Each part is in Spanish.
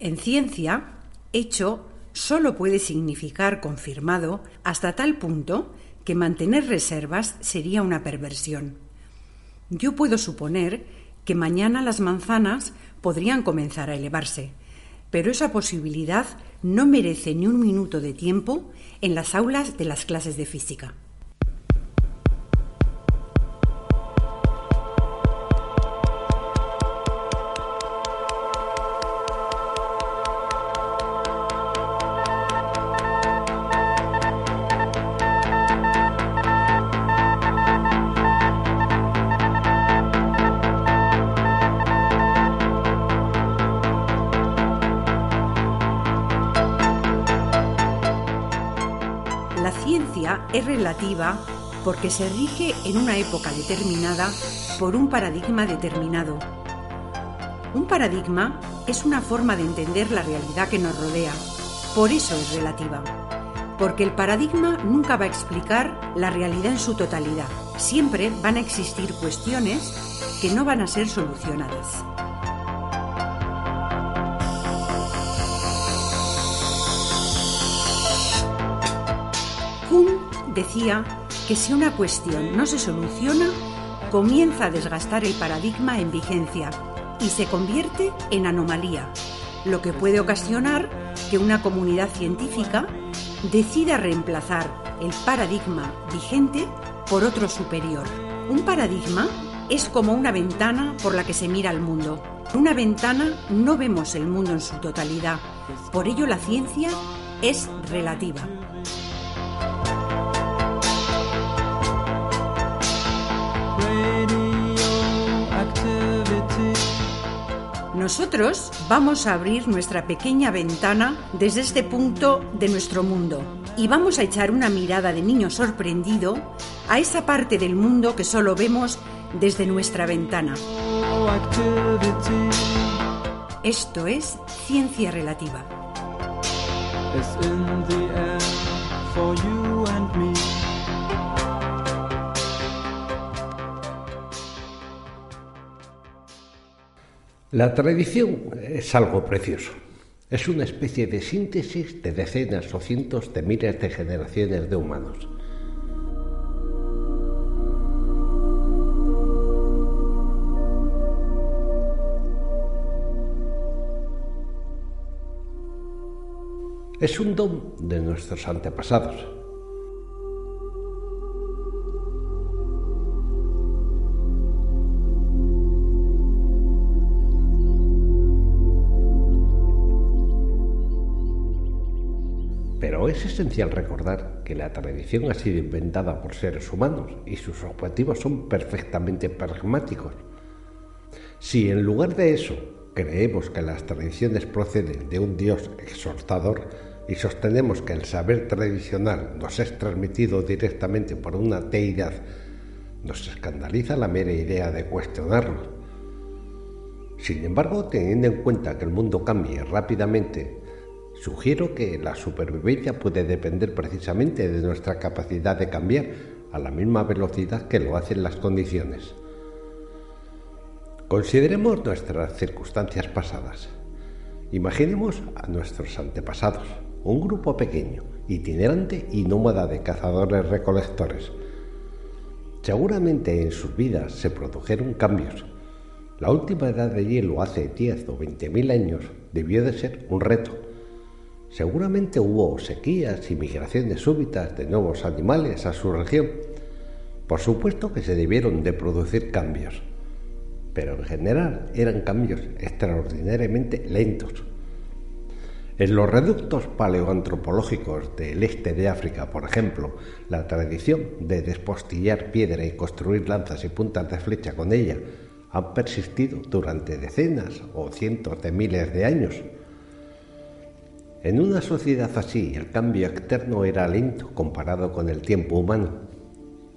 En ciencia, hecho solo puede significar confirmado hasta tal punto que mantener reservas sería una perversión. Yo puedo suponer que mañana las manzanas podrían comenzar a elevarse, pero esa posibilidad no merece ni un minuto de tiempo en las aulas de las clases de física. Porque se rige en una época determinada por un paradigma determinado. Un paradigma es una forma de entender la realidad que nos rodea, por eso es relativa, porque el paradigma nunca va a explicar la realidad en su totalidad, siempre van a existir cuestiones que no van a ser solucionadas. decía que si una cuestión no se soluciona, comienza a desgastar el paradigma en vigencia y se convierte en anomalía, lo que puede ocasionar que una comunidad científica decida reemplazar el paradigma vigente por otro superior. Un paradigma es como una ventana por la que se mira al mundo. Una ventana no vemos el mundo en su totalidad, por ello la ciencia es relativa. Nosotros vamos a abrir nuestra pequeña ventana desde este punto de nuestro mundo y vamos a echar una mirada de niño sorprendido a esa parte del mundo que solo vemos desde nuestra ventana. Esto es ciencia relativa. La tradición es algo precioso. Es una especie de síntesis de decenas o cientos de miles de generaciones de humanos. Es un don de nuestros antepasados, Es esencial recordar que la tradición ha sido inventada por seres humanos y sus objetivos son perfectamente pragmáticos. Si en lugar de eso creemos que las tradiciones proceden de un Dios exhortador y sostenemos que el saber tradicional nos es transmitido directamente por una deidad, nos escandaliza la mera idea de cuestionarlo. Sin embargo, teniendo en cuenta que el mundo cambia rápidamente Sugiero que la supervivencia puede depender precisamente de nuestra capacidad de cambiar a la misma velocidad que lo hacen las condiciones. Consideremos nuestras circunstancias pasadas. Imaginemos a nuestros antepasados, un grupo pequeño, itinerante y nómada de cazadores-recolectores. Seguramente en sus vidas se produjeron cambios. La última edad de hielo hace 10 o 20 mil años debió de ser un reto Seguramente hubo sequías y migraciones súbitas de nuevos animales a su región. Por supuesto que se debieron de producir cambios, pero en general eran cambios extraordinariamente lentos. En los reductos paleoantropológicos del este de África, por ejemplo, la tradición de despostillar piedra y construir lanzas y puntas de flecha con ella ha persistido durante decenas o cientos de miles de años. En una sociedad así, el cambio externo era lento comparado con el tiempo humano.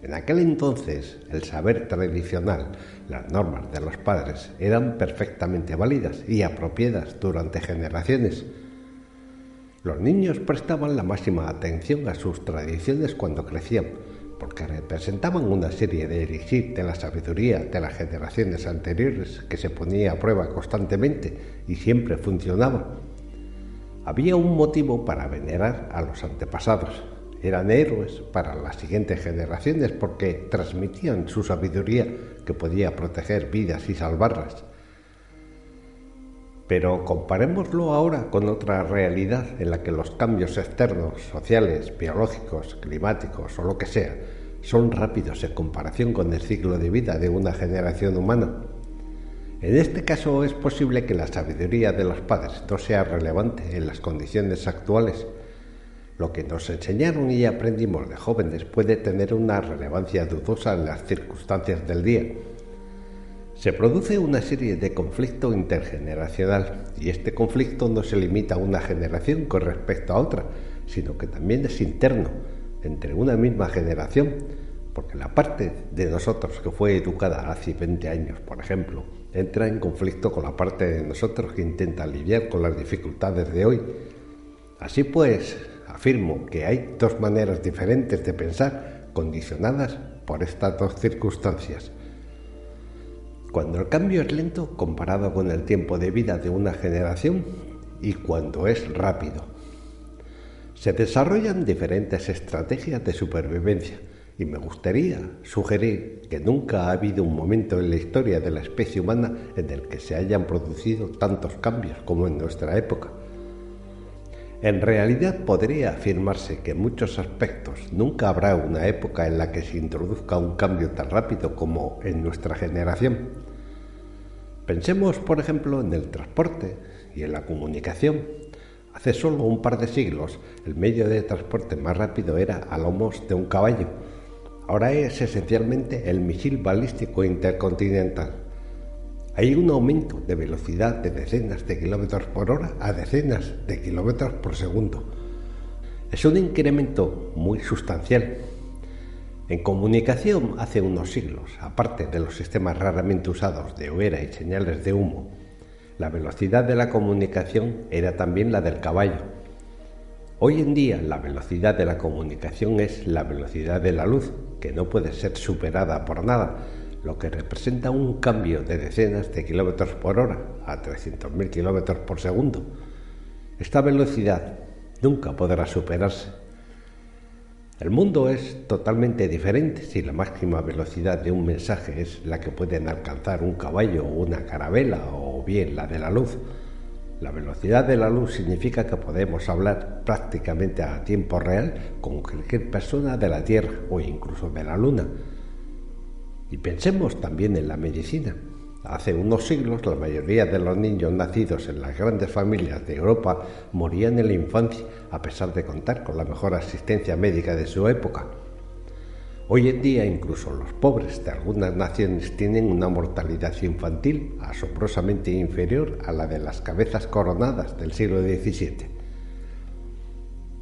En aquel entonces, el saber tradicional, las normas de los padres, eran perfectamente válidas y apropiadas durante generaciones. Los niños prestaban la máxima atención a sus tradiciones cuando crecían, porque representaban una serie de elixir de la sabiduría de las generaciones anteriores que se ponía a prueba constantemente y siempre funcionaba. Había un motivo para venerar a los antepasados. Eran héroes para las siguientes generaciones porque transmitían su sabiduría que podía proteger vidas y salvarlas. Pero comparémoslo ahora con otra realidad en la que los cambios externos, sociales, biológicos, climáticos o lo que sea, son rápidos en comparación con el ciclo de vida de una generación humana. En este caso es posible que la sabiduría de los padres no sea relevante en las condiciones actuales. Lo que nos enseñaron y aprendimos de jóvenes puede tener una relevancia dudosa en las circunstancias del día. Se produce una serie de conflicto intergeneracional y este conflicto no se limita a una generación con respecto a otra, sino que también es interno entre una misma generación, porque la parte de nosotros que fue educada hace 20 años, por ejemplo, entra en conflicto con la parte de nosotros que intenta lidiar con las dificultades de hoy. Así pues, afirmo que hay dos maneras diferentes de pensar condicionadas por estas dos circunstancias. Cuando el cambio es lento comparado con el tiempo de vida de una generación y cuando es rápido. Se desarrollan diferentes estrategias de supervivencia y me gustaría sugerir que nunca ha habido un momento en la historia de la especie humana en el que se hayan producido tantos cambios como en nuestra época. En realidad podría afirmarse que en muchos aspectos nunca habrá una época en la que se introduzca un cambio tan rápido como en nuestra generación. Pensemos, por ejemplo, en el transporte y en la comunicación. Hace solo un par de siglos, el medio de transporte más rápido era a lomos de un caballo. Ahora es esencialmente el misil balístico intercontinental. Hay un aumento de velocidad de decenas de kilómetros por hora a decenas de kilómetros por segundo. Es un incremento muy sustancial. En comunicación hace unos siglos, aparte de los sistemas raramente usados de hoguera y señales de humo, la velocidad de la comunicación era también la del caballo. Hoy en día la velocidad de la comunicación es la velocidad de la luz, que no puede ser superada por nada, lo que representa un cambio de decenas de kilómetros por hora a 300.000 kilómetros por segundo. Esta velocidad nunca podrá superarse. El mundo es totalmente diferente si la máxima velocidad de un mensaje es la que pueden alcanzar un caballo o una carabela o bien la de la luz. La velocidad de la luz significa que podemos hablar prácticamente a tiempo real con cualquier persona de la Tierra o incluso de la Luna. Y pensemos también en la medicina. Hace unos siglos la mayoría de los niños nacidos en las grandes familias de Europa morían en la infancia a pesar de contar con la mejor asistencia médica de su época. Hoy en día incluso los pobres de algunas naciones tienen una mortalidad infantil asombrosamente inferior a la de las cabezas coronadas del siglo XVII.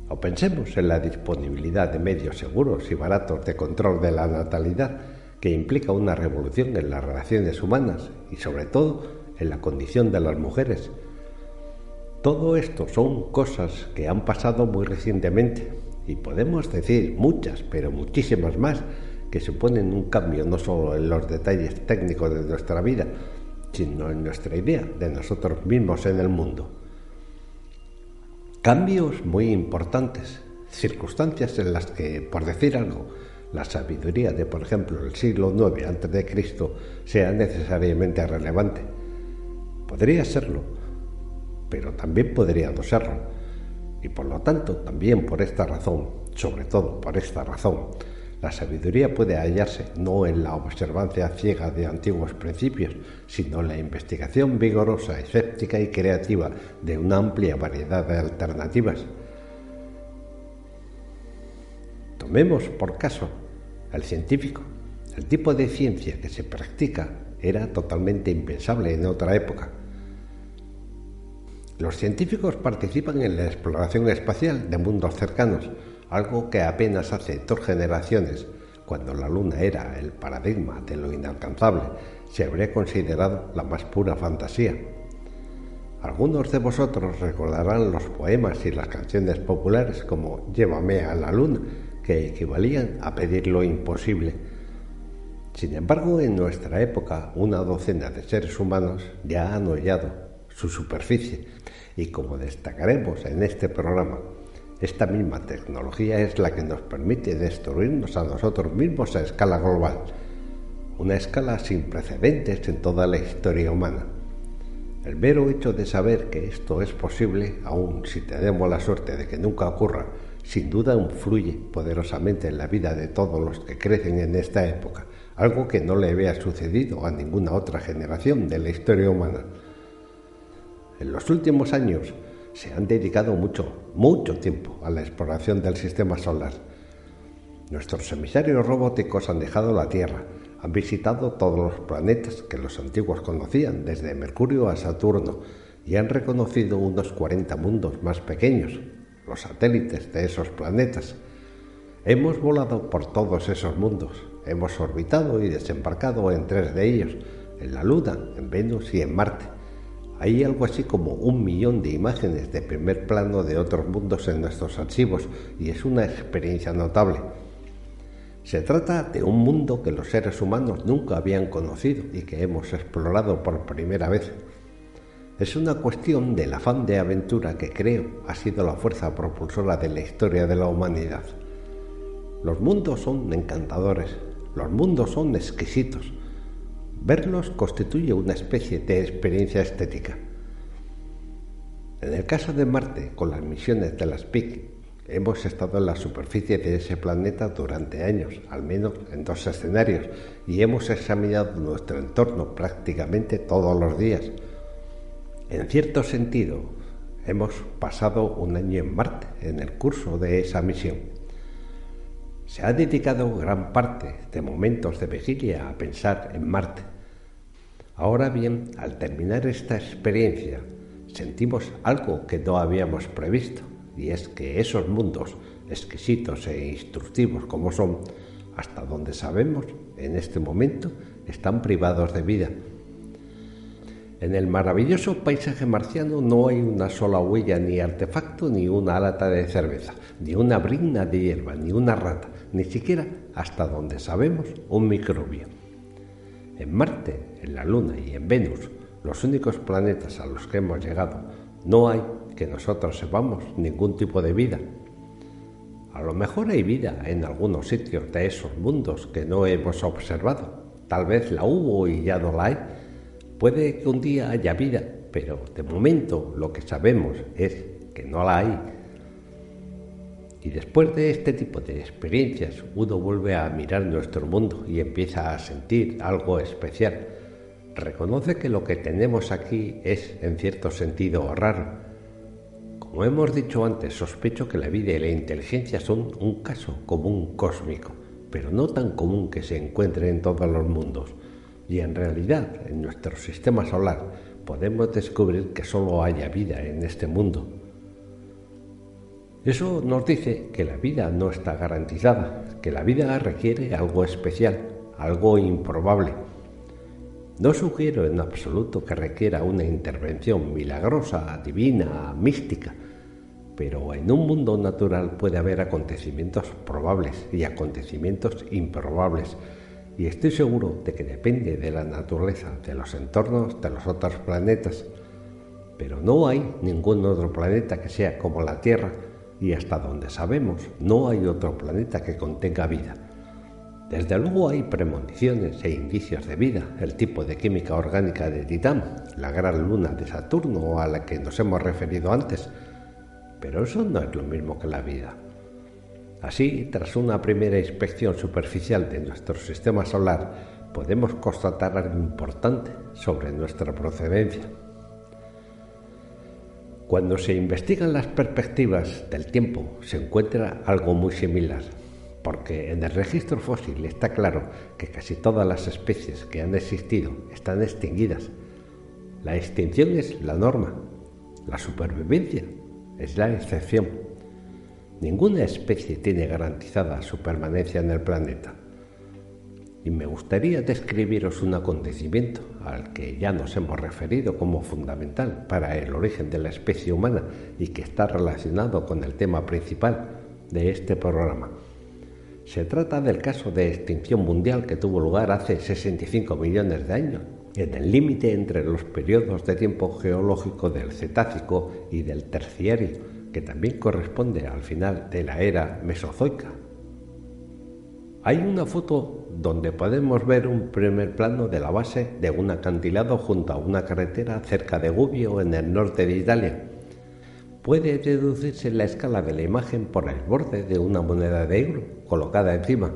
O pensemos en la disponibilidad de medios seguros y baratos de control de la natalidad que implica una revolución en las relaciones humanas y sobre todo en la condición de las mujeres. Todo esto son cosas que han pasado muy recientemente y podemos decir muchas, pero muchísimas más, que suponen un cambio no solo en los detalles técnicos de nuestra vida, sino en nuestra idea de nosotros mismos en el mundo. Cambios muy importantes, circunstancias en las que, por decir algo, la sabiduría de, por ejemplo, el siglo IX a.C. sea necesariamente relevante. Podría serlo, pero también podría no serlo. Y por lo tanto, también por esta razón, sobre todo por esta razón, la sabiduría puede hallarse no en la observancia ciega de antiguos principios, sino en la investigación vigorosa, escéptica y creativa de una amplia variedad de alternativas. Tomemos por caso el científico. El tipo de ciencia que se practica era totalmente impensable en otra época. Los científicos participan en la exploración espacial de mundos cercanos, algo que apenas hace dos generaciones, cuando la Luna era el paradigma de lo inalcanzable, se habría considerado la más pura fantasía. Algunos de vosotros recordarán los poemas y las canciones populares como Llévame a la Luna, que equivalían a pedir lo imposible. Sin embargo, en nuestra época, una docena de seres humanos ya han hollado su superficie Y como destacaremos en este programa, esta misma tecnología es la que nos permite destruirnos a nosotros mismos a escala global, una escala sin precedentes en toda la historia humana. El mero hecho de saber que esto es posible, aun si tenemos la suerte de que nunca ocurra, sin duda influye poderosamente en la vida de todos los que crecen en esta época, algo que no le había sucedido a ninguna otra generación de la historia humana. En los últimos años se han dedicado mucho, mucho tiempo a la exploración del sistema solar. Nuestros emisarios robóticos han dejado la Tierra, han visitado todos los planetas que los antiguos conocían, desde Mercurio a Saturno, y han reconocido unos 40 mundos más pequeños, los satélites de esos planetas. Hemos volado por todos esos mundos, hemos orbitado y desembarcado en tres de ellos, en la Luna, en Venus y en Marte. Hay algo así como un millón de imágenes de primer plano de otros mundos en nuestros archivos y es una experiencia notable. Se trata de un mundo que los seres humanos nunca habían conocido y que hemos explorado por primera vez. Es una cuestión del afán de aventura que creo ha sido la fuerza propulsora de la historia de la humanidad. Los mundos son encantadores, los mundos son exquisitos. Verlos constituye una especie de experiencia estética. En el caso de Marte, con las misiones de las PIC, hemos estado en la superficie de ese planeta durante años, al menos en dos escenarios, y hemos examinado nuestro entorno prácticamente todos los días en cierto sentido, hemos pasado un año en Marte en el curso de esa misión. Se ha dedicado gran parte de momentos de vigilia a pensar en Marte. Ahora bien, al terminar esta experiencia, sentimos algo que no habíamos previsto, y es que esos mundos, exquisitos e instructivos como son, hasta donde sabemos, en este momento, están privados de vida en el maravilloso paisaje marciano no hay una sola huella, ni artefacto, ni una lata de cerveza, ni una brina de hierba, ni una rata, ni siquiera, hasta donde sabemos, un microbio. En Marte, en la Luna y en Venus, los únicos planetas a los que hemos llegado, no hay, que nosotros sepamos, ningún tipo de vida. A lo mejor hay vida en algunos sitios de esos mundos que no hemos observado. Tal vez la hubo y ya no la hay Puede que un día haya vida, pero de momento lo que sabemos es que no la hay. Y después de este tipo de experiencias, uno vuelve a mirar nuestro mundo y empieza a sentir algo especial. Reconoce que lo que tenemos aquí es, en cierto sentido, raro. Como hemos dicho antes, sospecho que la vida y la inteligencia son un caso común cósmico, pero no tan común que se encuentre en todos los mundos. Y en realidad, en nuestro sistema solar, podemos descubrir que solo haya vida en este mundo. Eso nos dice que la vida no está garantizada, que la vida requiere algo especial, algo improbable. No sugiero en absoluto que requiera una intervención milagrosa, divina, mística, pero en un mundo natural puede haber acontecimientos probables y acontecimientos improbables y estoy seguro de que depende de la naturaleza de los entornos de los otros planetas, pero no hay ningún otro planeta que sea como la Tierra y hasta donde sabemos no hay otro planeta que contenga vida. Desde luego hay premoniciones e indicios de vida, el tipo de química orgánica de Titán, la gran luna de Saturno a la que nos hemos referido antes, pero eso no es lo mismo que la vida. Así, tras una primera inspección superficial de nuestro sistema solar, podemos constatar algo importante sobre nuestra procedencia. Cuando se investigan las perspectivas del tiempo, se encuentra algo muy similar, porque en el registro fósil está claro que casi todas las especies que han existido están extinguidas. La extinción es la norma, la supervivencia es la excepción. Ninguna especie tiene garantizada su permanencia en el planeta. Y me gustaría describiros un acontecimiento al que ya nos hemos referido como fundamental para el origen de la especie humana y que está relacionado con el tema principal de este programa. Se trata del caso de extinción mundial que tuvo lugar hace 65 millones de años, en el límite entre los periodos de tiempo geológico del Cetácico y del Terciario, que también corresponde al final de la era Mesozoica. Hay una foto donde podemos ver un primer plano de la base de un acantilado junto a una carretera cerca de Gubbio en el norte de Italia. Puede deducirse la escala de la imagen por el borde de una moneda de euro colocada encima.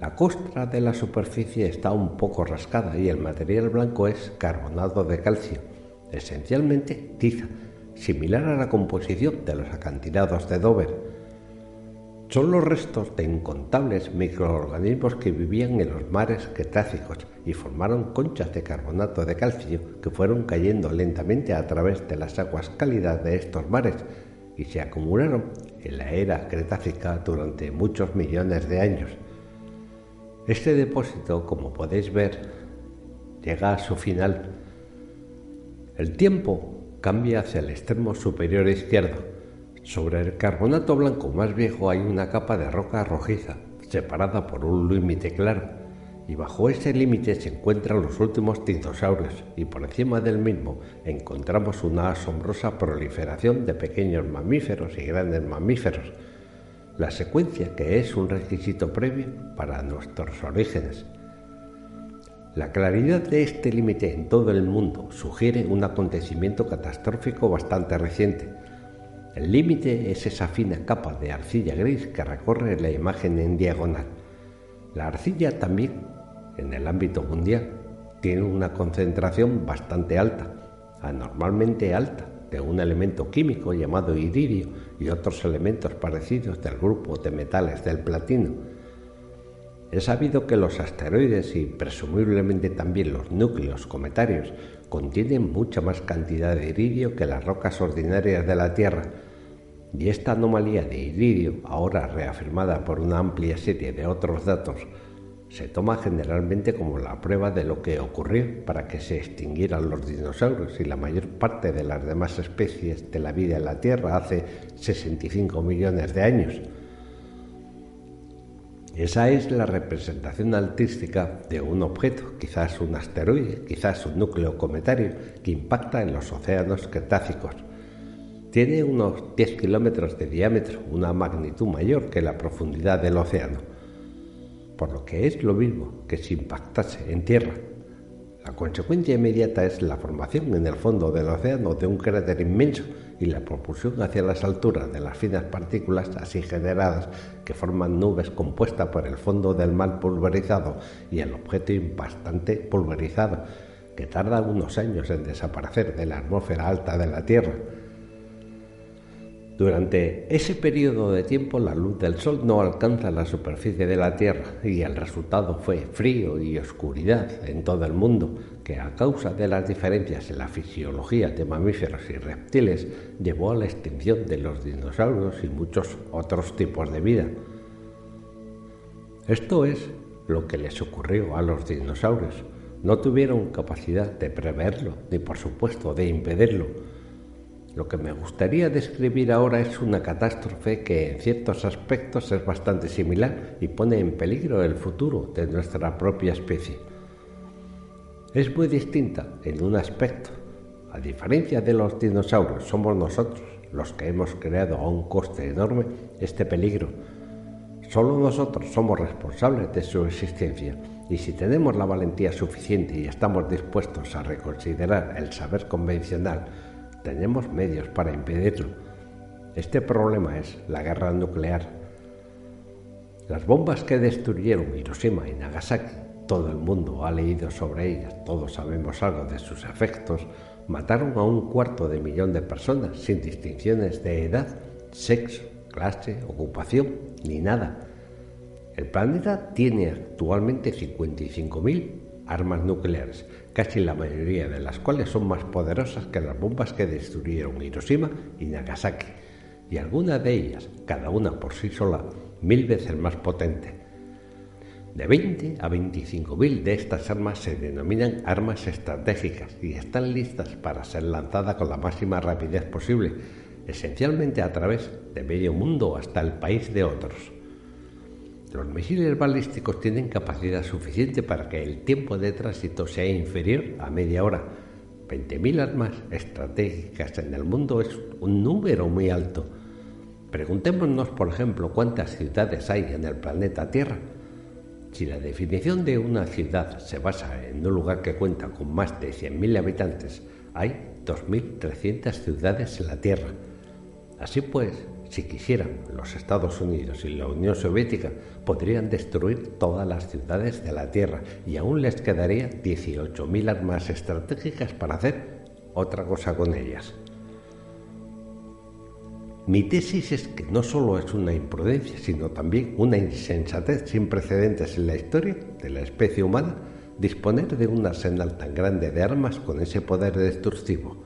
La costra de la superficie está un poco rascada y el material blanco es carbonado de calcio, esencialmente tiza, similar a la composición de los acantilados de Dover. Son los restos de incontables microorganismos que vivían en los mares cretácicos y formaron conchas de carbonato de calcio que fueron cayendo lentamente a través de las aguas cálidas de estos mares y se acumularon en la era cretácica durante muchos millones de años. Este depósito, como podéis ver, llega a su final. El tiempo cambia hacia el extremo superior izquierdo. Sobre el carbonato blanco más viejo hay una capa de roca rojiza, separada por un límite claro, y bajo ese límite se encuentran los últimos dinosaurios, y por encima del mismo encontramos una asombrosa proliferación de pequeños mamíferos y grandes mamíferos, la secuencia que es un requisito previo para nuestros orígenes. La claridad de este límite en todo el mundo sugiere un acontecimiento catastrófico bastante reciente. El límite es esa fina capa de arcilla gris que recorre la imagen en diagonal. La arcilla también, en el ámbito mundial, tiene una concentración bastante alta, anormalmente alta, de un elemento químico llamado iridio y otros elementos parecidos del grupo de metales del platino. Es sabido que los asteroides y presumiblemente también los núcleos cometarios contienen mucha más cantidad de iridio que las rocas ordinarias de la Tierra, y esta anomalía de iridio, ahora reafirmada por una amplia serie de otros datos, se toma generalmente como la prueba de lo que ocurrió para que se extinguieran los dinosaurios y la mayor parte de las demás especies de la vida en la Tierra hace 65 millones de años. Esa es la representación artística de un objeto, quizás un asteroide, quizás un núcleo cometario, que impacta en los océanos cretácicos. Tiene unos 10 kilómetros de diámetro, una magnitud mayor que la profundidad del océano por lo que es lo mismo que si impactase en tierra. La consecuencia inmediata es la formación en el fondo del océano de un cráter inmenso y la propulsión hacia las alturas de las finas partículas así generadas que forman nubes compuestas por el fondo del mar pulverizado y el objeto impactante pulverizado, que tarda unos años en desaparecer de la atmósfera alta de la Tierra. Durante ese periodo de tiempo la luz del sol no alcanza la superficie de la Tierra y el resultado fue frío y oscuridad en todo el mundo, que a causa de las diferencias en la fisiología de mamíferos y reptiles llevó a la extinción de los dinosaurios y muchos otros tipos de vida. Esto es lo que les ocurrió a los dinosaurios. No tuvieron capacidad de preverlo, ni por supuesto de impedirlo lo que me gustaría describir ahora es una catástrofe que en ciertos aspectos es bastante similar y pone en peligro el futuro de nuestra propia especie. Es muy distinta en un aspecto. A diferencia de los dinosaurios, somos nosotros los que hemos creado a un coste enorme este peligro. Solo nosotros somos responsables de su existencia y si tenemos la valentía suficiente y estamos dispuestos a reconsiderar el saber convencional tenemos medios para impedirlo. Este problema es la guerra nuclear. Las bombas que destruyeron Hiroshima y Nagasaki, todo el mundo ha leído sobre ellas, todos sabemos algo de sus efectos, mataron a un cuarto de millón de personas sin distinciones de edad, sexo, clase, ocupación, ni nada. El planeta tiene actualmente 55.000 armas nucleares, casi la mayoría de las cuales son más poderosas que las bombas que destruyeron Hiroshima y Nagasaki, y algunas de ellas, cada una por sí sola, mil veces más potente. De 20 a 25 mil de estas armas se denominan armas estratégicas y están listas para ser lanzadas con la máxima rapidez posible, esencialmente a través de medio mundo hasta el país de otros. Los misiles balísticos tienen capacidad suficiente para que el tiempo de tránsito sea inferior a media hora. 20.000 armas estratégicas en el mundo es un número muy alto. Preguntémonos, por ejemplo, cuántas ciudades hay en el planeta Tierra. Si la definición de una ciudad se basa en un lugar que cuenta con más de 100.000 habitantes, hay 2.300 ciudades en la Tierra. Así pues, si quisieran, los Estados Unidos y la Unión Soviética podrían destruir todas las ciudades de la Tierra y aún les quedaría 18.000 armas estratégicas para hacer otra cosa con ellas. Mi tesis es que no solo es una imprudencia, sino también una insensatez sin precedentes en la historia de la especie humana disponer de un arsenal tan grande de armas con ese poder destructivo.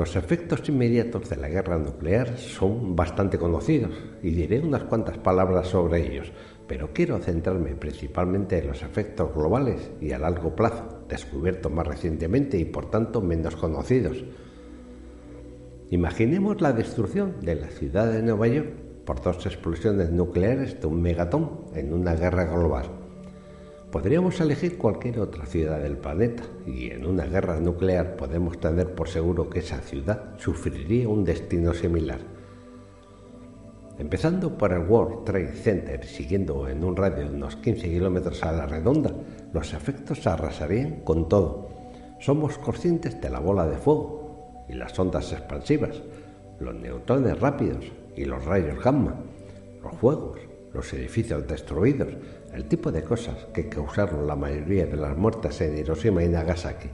Los efectos inmediatos de la guerra nuclear son bastante conocidos y diré unas cuantas palabras sobre ellos, pero quiero centrarme principalmente en los efectos globales y a largo plazo, descubiertos más recientemente y por tanto menos conocidos. Imaginemos la destrucción de la ciudad de Nueva York por dos explosiones nucleares de un megatón en una guerra global. Podríamos elegir cualquier otra ciudad del planeta y en una guerra nuclear podemos tener por seguro que esa ciudad sufriría un destino similar. Empezando por el World Trade Center, siguiendo en un radio de unos 15 kilómetros a la redonda, los efectos arrasarían con todo. Somos conscientes de la bola de fuego y las ondas expansivas, los neutrones rápidos y los rayos gamma, los fuegos, los edificios destruidos, el tipo de cosas que causaron la mayoría de las muertes en Hiroshima y Nagasaki.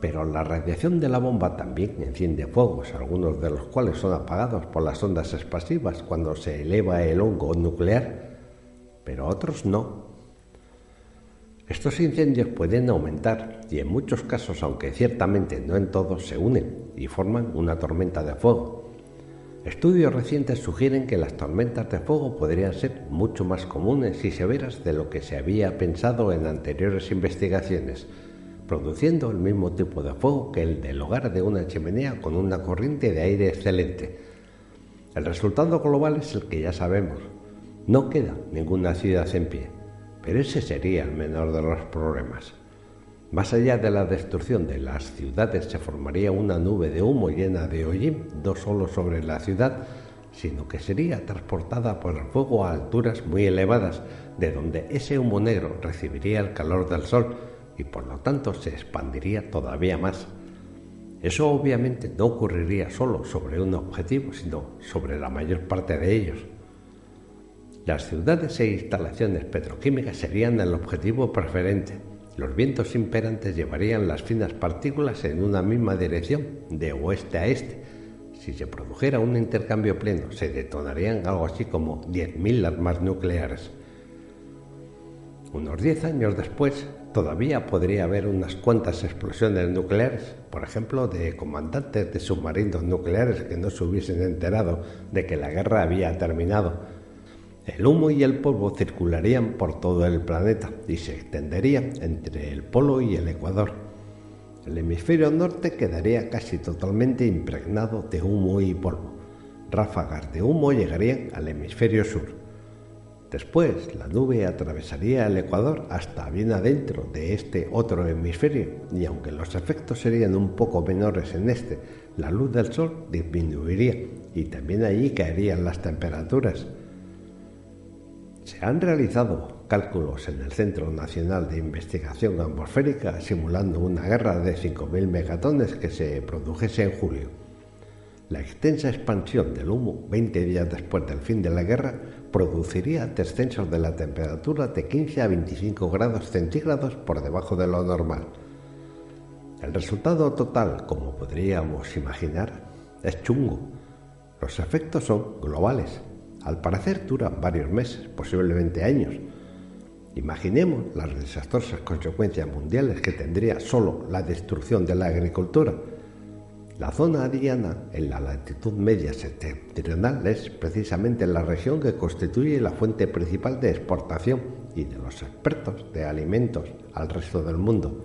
Pero la radiación de la bomba también enciende fuegos, algunos de los cuales son apagados por las ondas expansivas cuando se eleva el hongo nuclear, pero otros no. Estos incendios pueden aumentar y en muchos casos, aunque ciertamente no en todos, se unen y forman una tormenta de fuego. Estudios recientes sugieren que las tormentas de fuego podrían ser mucho más comunes y severas de lo que se había pensado en anteriores investigaciones, produciendo el mismo tipo de fuego que el del hogar de una chimenea con una corriente de aire excelente. El resultado global es el que ya sabemos. No queda ninguna ciudad en pie, pero ese sería el menor de los problemas. Más allá de la destrucción de las ciudades se formaría una nube de humo llena de hollín, no solo sobre la ciudad, sino que sería transportada por el fuego a alturas muy elevadas, de donde ese humo negro recibiría el calor del sol y por lo tanto se expandiría todavía más. Eso obviamente no ocurriría solo sobre un objetivo, sino sobre la mayor parte de ellos. Las ciudades e instalaciones petroquímicas serían el objetivo preferente los vientos imperantes llevarían las finas partículas en una misma dirección, de oeste a este. Si se produjera un intercambio pleno, se detonarían algo así como 10.000 armas nucleares. Unos 10 años después, todavía podría haber unas cuantas explosiones nucleares, por ejemplo, de comandantes de submarinos nucleares que no se hubiesen enterado de que la guerra había terminado el humo y el polvo circularían por todo el planeta y se extenderían entre el polo y el ecuador. El hemisferio norte quedaría casi totalmente impregnado de humo y polvo. Ráfagas de humo llegarían al hemisferio sur. Después, la nube atravesaría el ecuador hasta bien adentro de este otro hemisferio, y aunque los efectos serían un poco menores en este, la luz del sol disminuiría y también allí caerían las temperaturas. Se han realizado cálculos en el Centro Nacional de Investigación Atmosférica simulando una guerra de 5.000 megatones que se produjese en julio. La extensa expansión del humo 20 días después del fin de la guerra produciría descensos de la temperatura de 15 a 25 grados centígrados por debajo de lo normal. El resultado total, como podríamos imaginar, es chungo. Los efectos son globales, al parecer duran varios meses, posiblemente años. Imaginemos las desastrosas consecuencias mundiales que tendría solo la destrucción de la agricultura. La zona adiana en la latitud media septentrional es precisamente la región que constituye la fuente principal de exportación y de los expertos de alimentos al resto del mundo.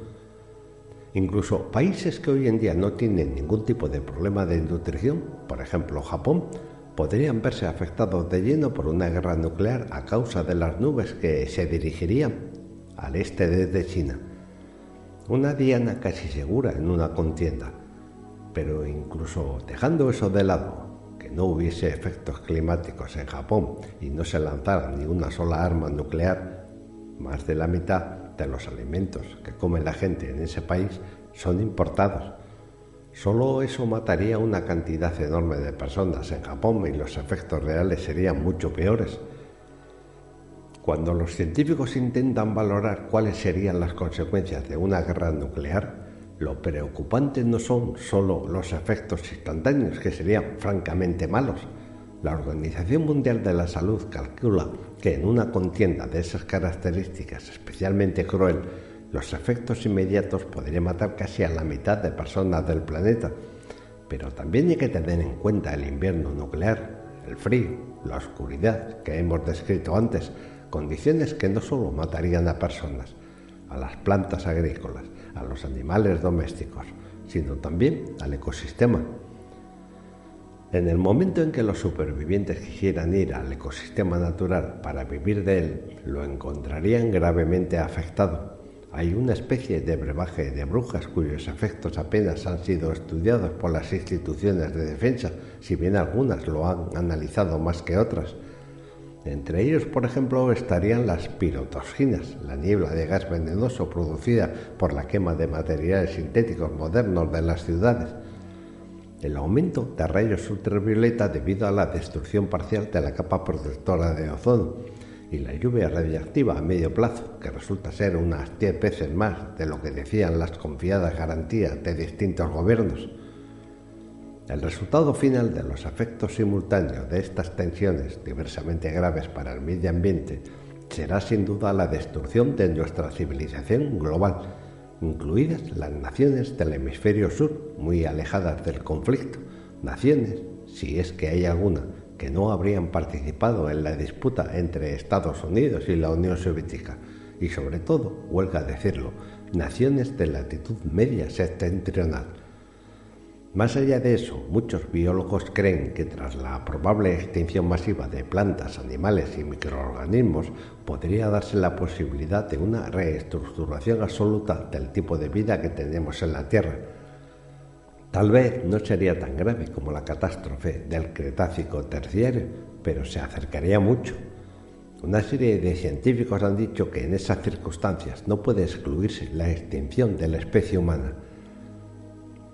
Incluso países que hoy en día no tienen ningún tipo de problema de nutrición, por ejemplo Japón, podrían verse afectados de lleno por una guerra nuclear a causa de las nubes que se dirigirían al este desde China. Una diana casi segura en una contienda. Pero incluso dejando eso de lado, que no hubiese efectos climáticos en Japón y no se lanzara ni una sola arma nuclear, más de la mitad de los alimentos que come la gente en ese país son importados Solo eso mataría una cantidad enorme de personas en Japón y los efectos reales serían mucho peores. Cuando los científicos intentan valorar cuáles serían las consecuencias de una guerra nuclear, lo preocupante no son solo los efectos instantáneos, que serían francamente malos. La Organización Mundial de la Salud calcula que en una contienda de esas características especialmente cruel, los efectos inmediatos podrían matar casi a la mitad de personas del planeta, pero también hay que tener en cuenta el invierno nuclear, el frío, la oscuridad que hemos descrito antes, condiciones que no solo matarían a personas, a las plantas agrícolas, a los animales domésticos, sino también al ecosistema. En el momento en que los supervivientes quisieran ir al ecosistema natural para vivir de él, lo encontrarían gravemente afectado hay una especie de brebaje de brujas cuyos efectos apenas han sido estudiados por las instituciones de defensa, si bien algunas lo han analizado más que otras. Entre ellos, por ejemplo, estarían las pirotoxinas, la niebla de gas venenoso producida por la quema de materiales sintéticos modernos de las ciudades, el aumento de rayos ultravioleta debido a la destrucción parcial de la capa protectora de ozono, y la lluvia radiactiva a medio plazo, que resulta ser unas 10 veces más de lo que decían las confiadas garantías de distintos gobiernos. El resultado final de los efectos simultáneos de estas tensiones diversamente graves para el medio ambiente será sin duda la destrucción de nuestra civilización global, incluidas las naciones del hemisferio sur muy alejadas del conflicto, naciones, si es que hay alguna, que no habrían participado en la disputa entre Estados Unidos y la Unión Soviética, y sobre todo, huelga decirlo, naciones de latitud media septentrional. Más allá de eso, muchos biólogos creen que tras la probable extinción masiva de plantas, animales y microorganismos, podría darse la posibilidad de una reestructuración absoluta del tipo de vida que tenemos en la Tierra, Tal vez no sería tan grave como la catástrofe del Cretácico terciario, pero se acercaría mucho. Una serie de científicos han dicho que en esas circunstancias no puede excluirse la extinción de la especie humana.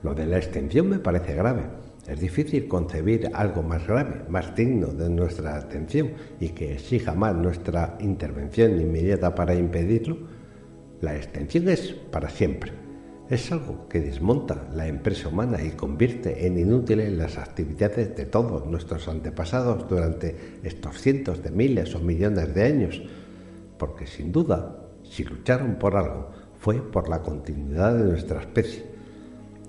Lo de la extinción me parece grave. Es difícil concebir algo más grave, más digno de nuestra atención y que exija más nuestra intervención inmediata para impedirlo. La extinción es para siempre es algo que desmonta la empresa humana y convierte en inútiles las actividades de todos nuestros antepasados durante estos cientos de miles o millones de años, porque sin duda, si lucharon por algo, fue por la continuidad de nuestra especie.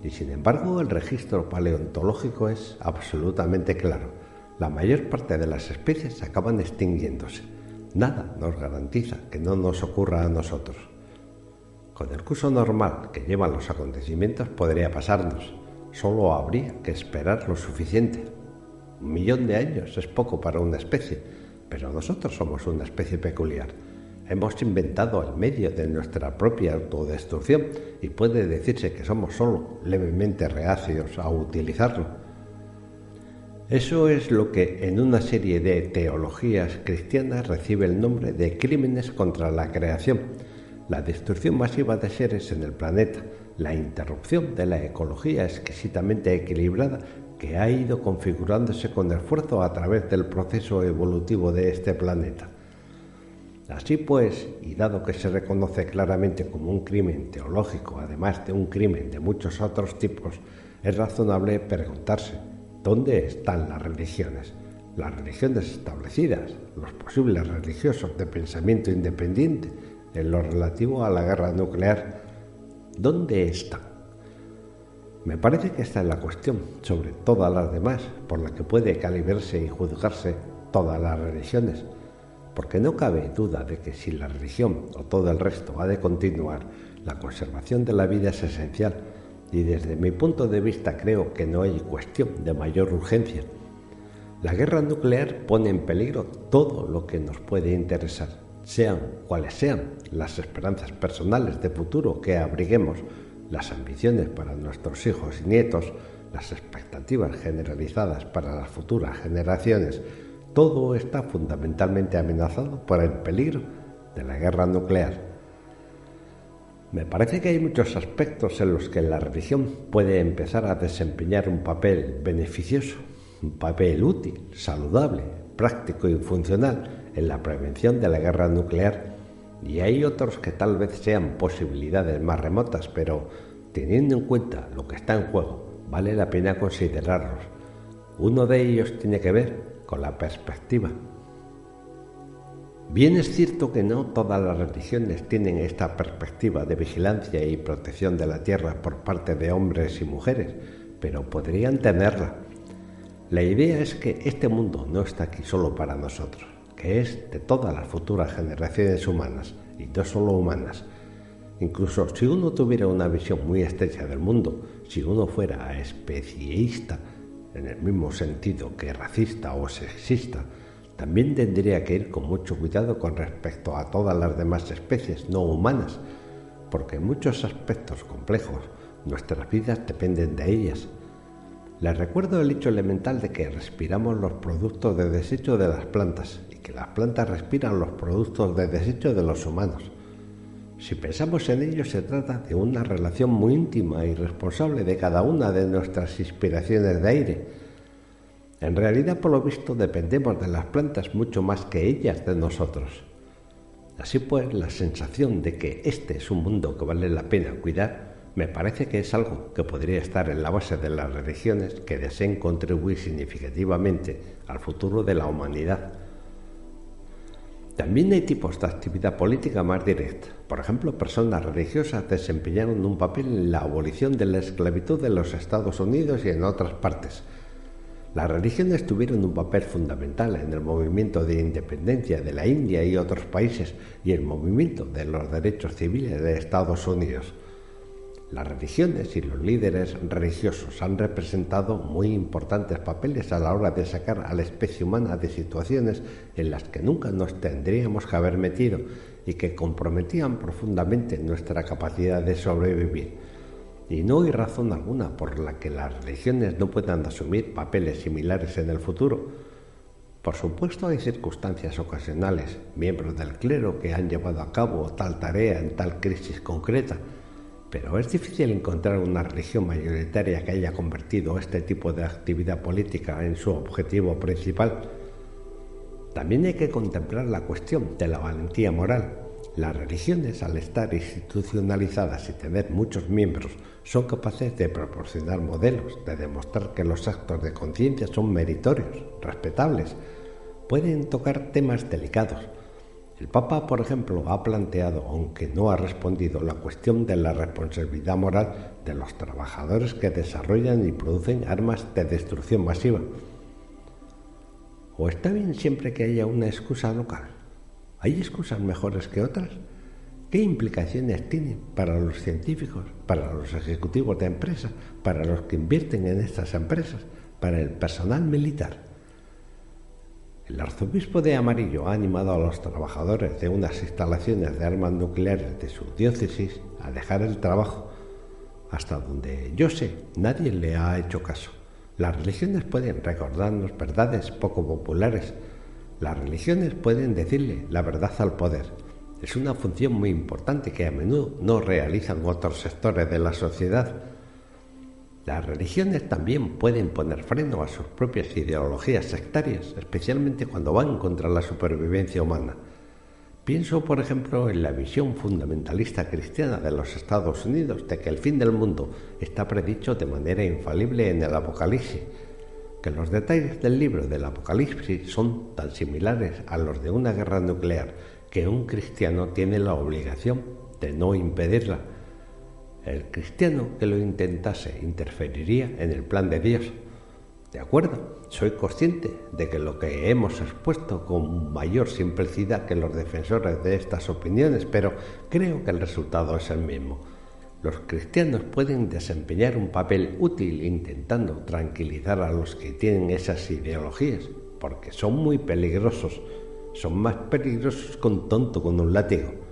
Y sin embargo, el registro paleontológico es absolutamente claro. La mayor parte de las especies acaban extinguiéndose. Nada nos garantiza que no nos ocurra a nosotros. Con el curso normal que llevan los acontecimientos podría pasarnos. Solo habría que esperar lo suficiente. Un millón de años es poco para una especie, pero nosotros somos una especie peculiar. Hemos inventado el medio de nuestra propia autodestrucción y puede decirse que somos solo levemente reacios a utilizarlo. Eso es lo que en una serie de teologías cristianas recibe el nombre de crímenes contra la creación la destrucción masiva de seres en el planeta, la interrupción de la ecología exquisitamente equilibrada que ha ido configurándose con esfuerzo a través del proceso evolutivo de este planeta. Así pues, y dado que se reconoce claramente como un crimen teológico, además de un crimen de muchos otros tipos, es razonable preguntarse, ¿dónde están las religiones? Las religiones establecidas, los posibles religiosos de pensamiento independiente, en lo relativo a la guerra nuclear, ¿dónde está? Me parece que esta es la cuestión, sobre todas las demás, por la que puede calibrarse y juzgarse todas las religiones, porque no cabe duda de que si la religión o todo el resto ha de continuar, la conservación de la vida es esencial, y desde mi punto de vista creo que no hay cuestión de mayor urgencia. La guerra nuclear pone en peligro todo lo que nos puede interesar, sean cuales sean las esperanzas personales de futuro que abriguemos, las ambiciones para nuestros hijos y nietos, las expectativas generalizadas para las futuras generaciones, todo está fundamentalmente amenazado por el peligro de la guerra nuclear. Me parece que hay muchos aspectos en los que la religión puede empezar a desempeñar un papel beneficioso un papel útil, saludable, práctico y funcional en la prevención de la guerra nuclear y hay otros que tal vez sean posibilidades más remotas, pero teniendo en cuenta lo que está en juego, vale la pena considerarlos. Uno de ellos tiene que ver con la perspectiva. Bien es cierto que no todas las religiones tienen esta perspectiva de vigilancia y protección de la tierra por parte de hombres y mujeres, pero podrían tenerla. La idea es que este mundo no está aquí solo para nosotros, que es de todas las futuras generaciones humanas, y no solo humanas. Incluso si uno tuviera una visión muy estrecha del mundo, si uno fuera especiista, en el mismo sentido que racista o sexista, también tendría que ir con mucho cuidado con respecto a todas las demás especies no humanas, porque en muchos aspectos complejos nuestras vidas dependen de ellas les recuerdo el hecho elemental de que respiramos los productos de desecho de las plantas que las plantas respiran los productos de desecho de los humanos. Si pensamos en ello, se trata de una relación muy íntima y responsable de cada una de nuestras inspiraciones de aire. En realidad, por lo visto, dependemos de las plantas mucho más que ellas de nosotros. Así pues, la sensación de que este es un mundo que vale la pena cuidar me parece que es algo que podría estar en la base de las religiones que deseen contribuir significativamente al futuro de la humanidad. También hay tipos de actividad política más directa. Por ejemplo, personas religiosas desempeñaron un papel en la abolición de la esclavitud en los Estados Unidos y en otras partes. Las religiones tuvieron un papel fundamental en el movimiento de independencia de la India y otros países y el movimiento de los derechos civiles de Estados Unidos. Las religiones y los líderes religiosos han representado muy importantes papeles a la hora de sacar a la especie humana de situaciones en las que nunca nos tendríamos que haber metido y que comprometían profundamente nuestra capacidad de sobrevivir. Y no hay razón alguna por la que las religiones no puedan asumir papeles similares en el futuro. Por supuesto hay circunstancias ocasionales, miembros del clero que han llevado a cabo tal tarea en tal crisis concreta, pero es difícil encontrar una religión mayoritaria que haya convertido este tipo de actividad política en su objetivo principal. También hay que contemplar la cuestión de la valentía moral. Las religiones, al estar institucionalizadas y tener muchos miembros, son capaces de proporcionar modelos, de demostrar que los actos de conciencia son meritorios, respetables. Pueden tocar temas delicados, el Papa, por ejemplo, ha planteado, aunque no ha respondido, la cuestión de la responsabilidad moral de los trabajadores que desarrollan y producen armas de destrucción masiva. ¿O está bien siempre que haya una excusa local? ¿Hay excusas mejores que otras? ¿Qué implicaciones tiene para los científicos, para los ejecutivos de empresas, para los que invierten en estas empresas, para el personal militar? El arzobispo de Amarillo ha animado a los trabajadores de unas instalaciones de armas nucleares de su diócesis a dejar el trabajo. Hasta donde yo sé, nadie le ha hecho caso. Las religiones pueden recordarnos verdades poco populares. Las religiones pueden decirle la verdad al poder. Es una función muy importante que a menudo no realizan otros sectores de la sociedad. Las religiones también pueden poner freno a sus propias ideologías sectarias, especialmente cuando van contra la supervivencia humana. Pienso, por ejemplo, en la visión fundamentalista cristiana de los Estados Unidos de que el fin del mundo está predicho de manera infalible en el Apocalipsis, que los detalles del libro del Apocalipsis son tan similares a los de una guerra nuclear que un cristiano tiene la obligación de no impedirla el cristiano que lo intentase interferiría en el plan de Dios. De acuerdo, soy consciente de que lo que hemos expuesto con mayor simplicidad que los defensores de estas opiniones, pero creo que el resultado es el mismo. los cristianos pueden desempeñar un papel útil intentando tranquilizar a los que tienen esas ideologías, porque son muy peligrosos, son más peligrosos que un tonto con un látigo.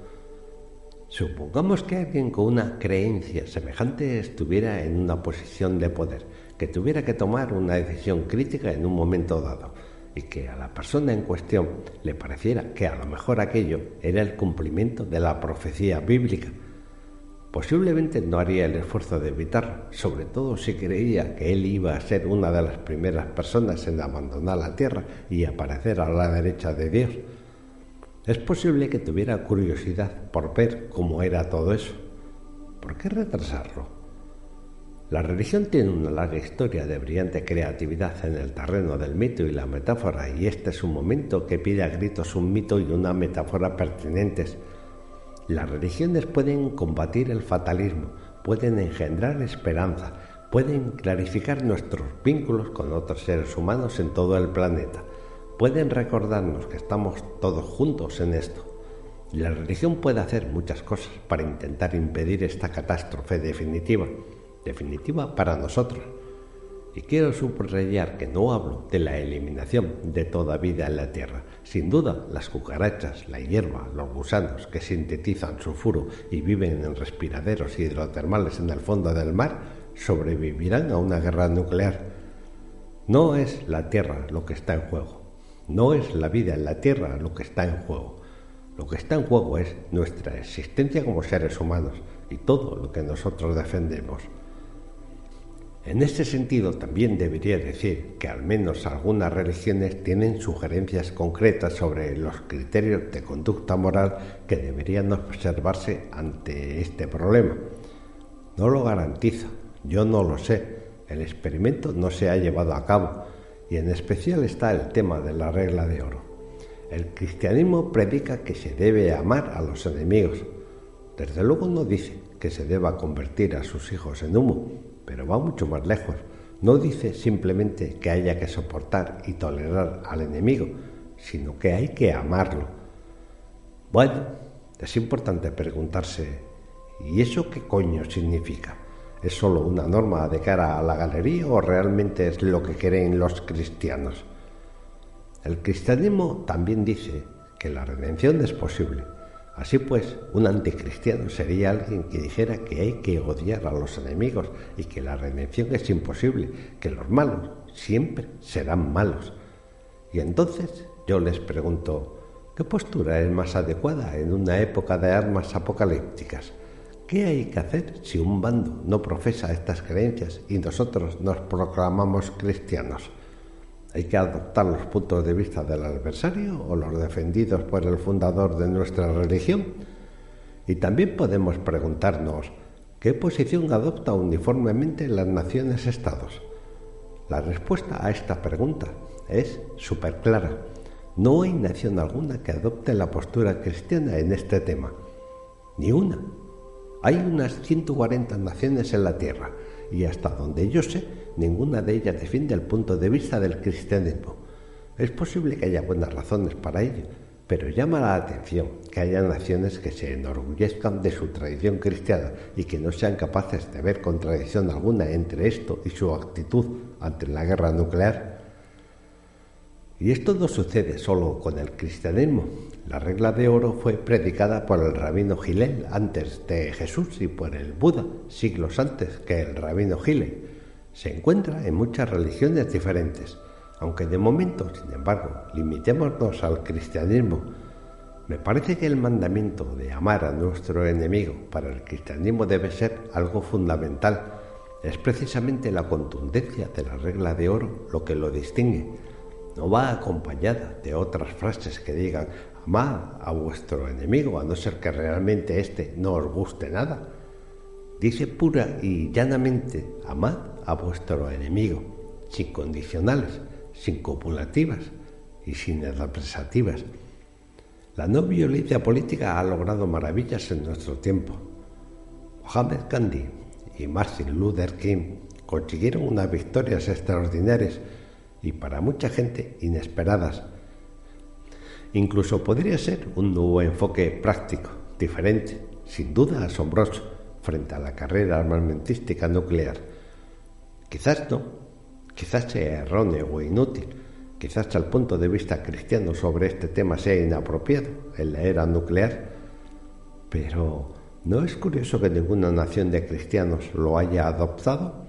Supongamos que alguien con una creencia semejante estuviera en una posición de poder, que tuviera que tomar una decisión crítica en un momento dado y que a la persona en cuestión le pareciera que a lo mejor aquello era el cumplimiento de la profecía bíblica Posiblemente no haría el esfuerzo de evitarlo, sobre todo si creía que él iba a ser una de las primeras personas en abandonar la tierra y aparecer a la derecha de Dios. Es posible que tuviera curiosidad por ver cómo era todo eso. ¿Por qué retrasarlo? La religión tiene una larga historia de brillante creatividad en el terreno del mito y la metáfora, y este es un momento que pide a gritos un mito y una metáfora pertinentes las religiones pueden combatir el fatalismo, pueden engendrar esperanza, pueden clarificar nuestros vínculos con otros seres humanos en todo el planeta, pueden recordarnos que estamos todos juntos en esto. La religión puede hacer muchas cosas para intentar impedir esta catástrofe definitiva, definitiva para nosotros y quiero subrayar que no hablo de la eliminación de toda vida en la Tierra. Sin duda, las cucarachas, la hierba, los gusanos que sintetizan sulfuro y viven en respiraderos hidrotermales en el fondo del mar sobrevivirán a una guerra nuclear. No es la Tierra lo que está en juego. No es la vida en la Tierra lo que está en juego. Lo que está en juego es nuestra existencia como seres humanos y todo lo que nosotros defendemos. En este sentido, también debería decir que al menos algunas religiones tienen sugerencias concretas sobre los criterios de conducta moral que deberían observarse ante este problema. No lo garantizo, yo no lo sé, el experimento no se ha llevado a cabo y en especial está el tema de la regla de oro. El cristianismo predica que se debe amar a los enemigos. Desde luego no dice que se deba convertir a sus hijos en humo, pero va mucho más lejos. No dice simplemente que haya que soportar y tolerar al enemigo, sino que hay que amarlo. Bueno, es importante preguntarse, ¿y eso qué coño significa? ¿Es solo una norma de cara a la galería o realmente es lo que creen los cristianos? El cristianismo también dice que la redención es posible, Así pues, un anticristiano sería alguien que dijera que hay que odiar a los enemigos y que la redención es imposible, que los malos siempre serán malos. Y entonces yo les pregunto, ¿qué postura es más adecuada en una época de armas apocalípticas? ¿Qué hay que hacer si un bando no profesa estas creencias y nosotros nos proclamamos cristianos? ¿Hay que adoptar los puntos de vista del adversario o los defendidos por el fundador de nuestra religión? Y también podemos preguntarnos, ¿qué posición adopta uniformemente las naciones-estados? La respuesta a esta pregunta es súper clara. No hay nación alguna que adopte la postura cristiana en este tema. Ni una. Hay unas 140 naciones en la Tierra y hasta donde yo sé, ninguna de ellas defiende el punto de vista del cristianismo. Es posible que haya buenas razones para ello, pero llama la atención que haya naciones que se enorgullezcan de su tradición cristiana y que no sean capaces de ver contradicción alguna entre esto y su actitud ante la guerra nuclear. Y esto no sucede solo con el cristianismo. La regla de oro fue predicada por el rabino Gilel antes de Jesús y por el Buda siglos antes que el rabino Gilel. Se encuentra en muchas religiones diferentes, aunque de momento, sin embargo, limitémonos al cristianismo. Me parece que el mandamiento de amar a nuestro enemigo para el cristianismo debe ser algo fundamental. Es precisamente la contundencia de la regla de oro lo que lo distingue. No va acompañada de otras frases que digan amad a vuestro enemigo, a no ser que realmente éste no os guste nada. Dice pura y llanamente, amad a vuestro enemigo, sin condicionales, sin copulativas y sin adversativas. La no violencia política ha logrado maravillas en nuestro tiempo. Mohammed Gandhi y Martin Luther King consiguieron unas victorias extraordinarias y para mucha gente inesperadas Incluso podría ser un nuevo enfoque práctico, diferente, sin duda asombroso, frente a la carrera armamentística nuclear. Quizás no, quizás sea erróneo o inútil, quizás el punto de vista cristiano sobre este tema sea inapropiado en la era nuclear, pero ¿no es curioso que ninguna nación de cristianos lo haya adoptado?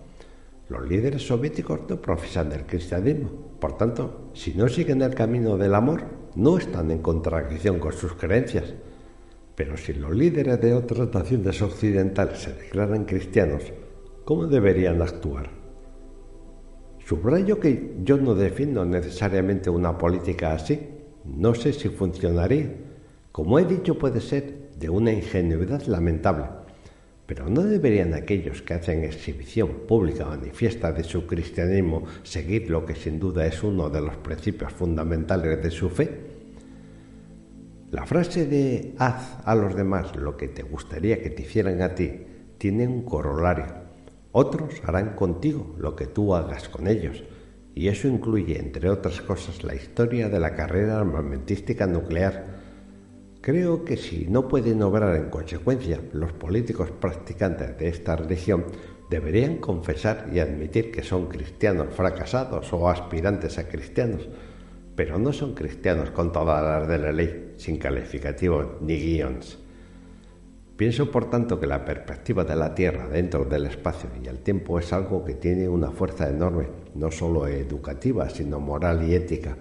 Los líderes soviéticos no profesan el cristianismo, por tanto, si no siguen el camino del amor, no están en contradicción con sus creencias. Pero si los líderes de otras naciones occidentales se declaran cristianos, ¿cómo deberían actuar? Subrayo que yo no defiendo necesariamente una política así. No sé si funcionaría. Como he dicho, puede ser de una ingenuidad lamentable. Pero ¿no deberían aquellos que hacen exhibición pública manifiesta de su cristianismo seguir lo que sin duda es uno de los principios fundamentales de su fe? La frase de haz a los demás lo que te gustaría que te hicieran a ti tiene un corolario. Otros harán contigo lo que tú hagas con ellos. Y eso incluye, entre otras cosas, la historia de la carrera armamentística nuclear. Creo que si no pueden obrar en consecuencia, los políticos practicantes de esta religión deberían confesar y admitir que son cristianos fracasados o aspirantes a cristianos pero no son cristianos con todas las de la ley, sin calificativos ni guiones. Pienso, por tanto, que la perspectiva de la Tierra dentro del espacio y el tiempo es algo que tiene una fuerza enorme, no solo educativa, sino moral y ética.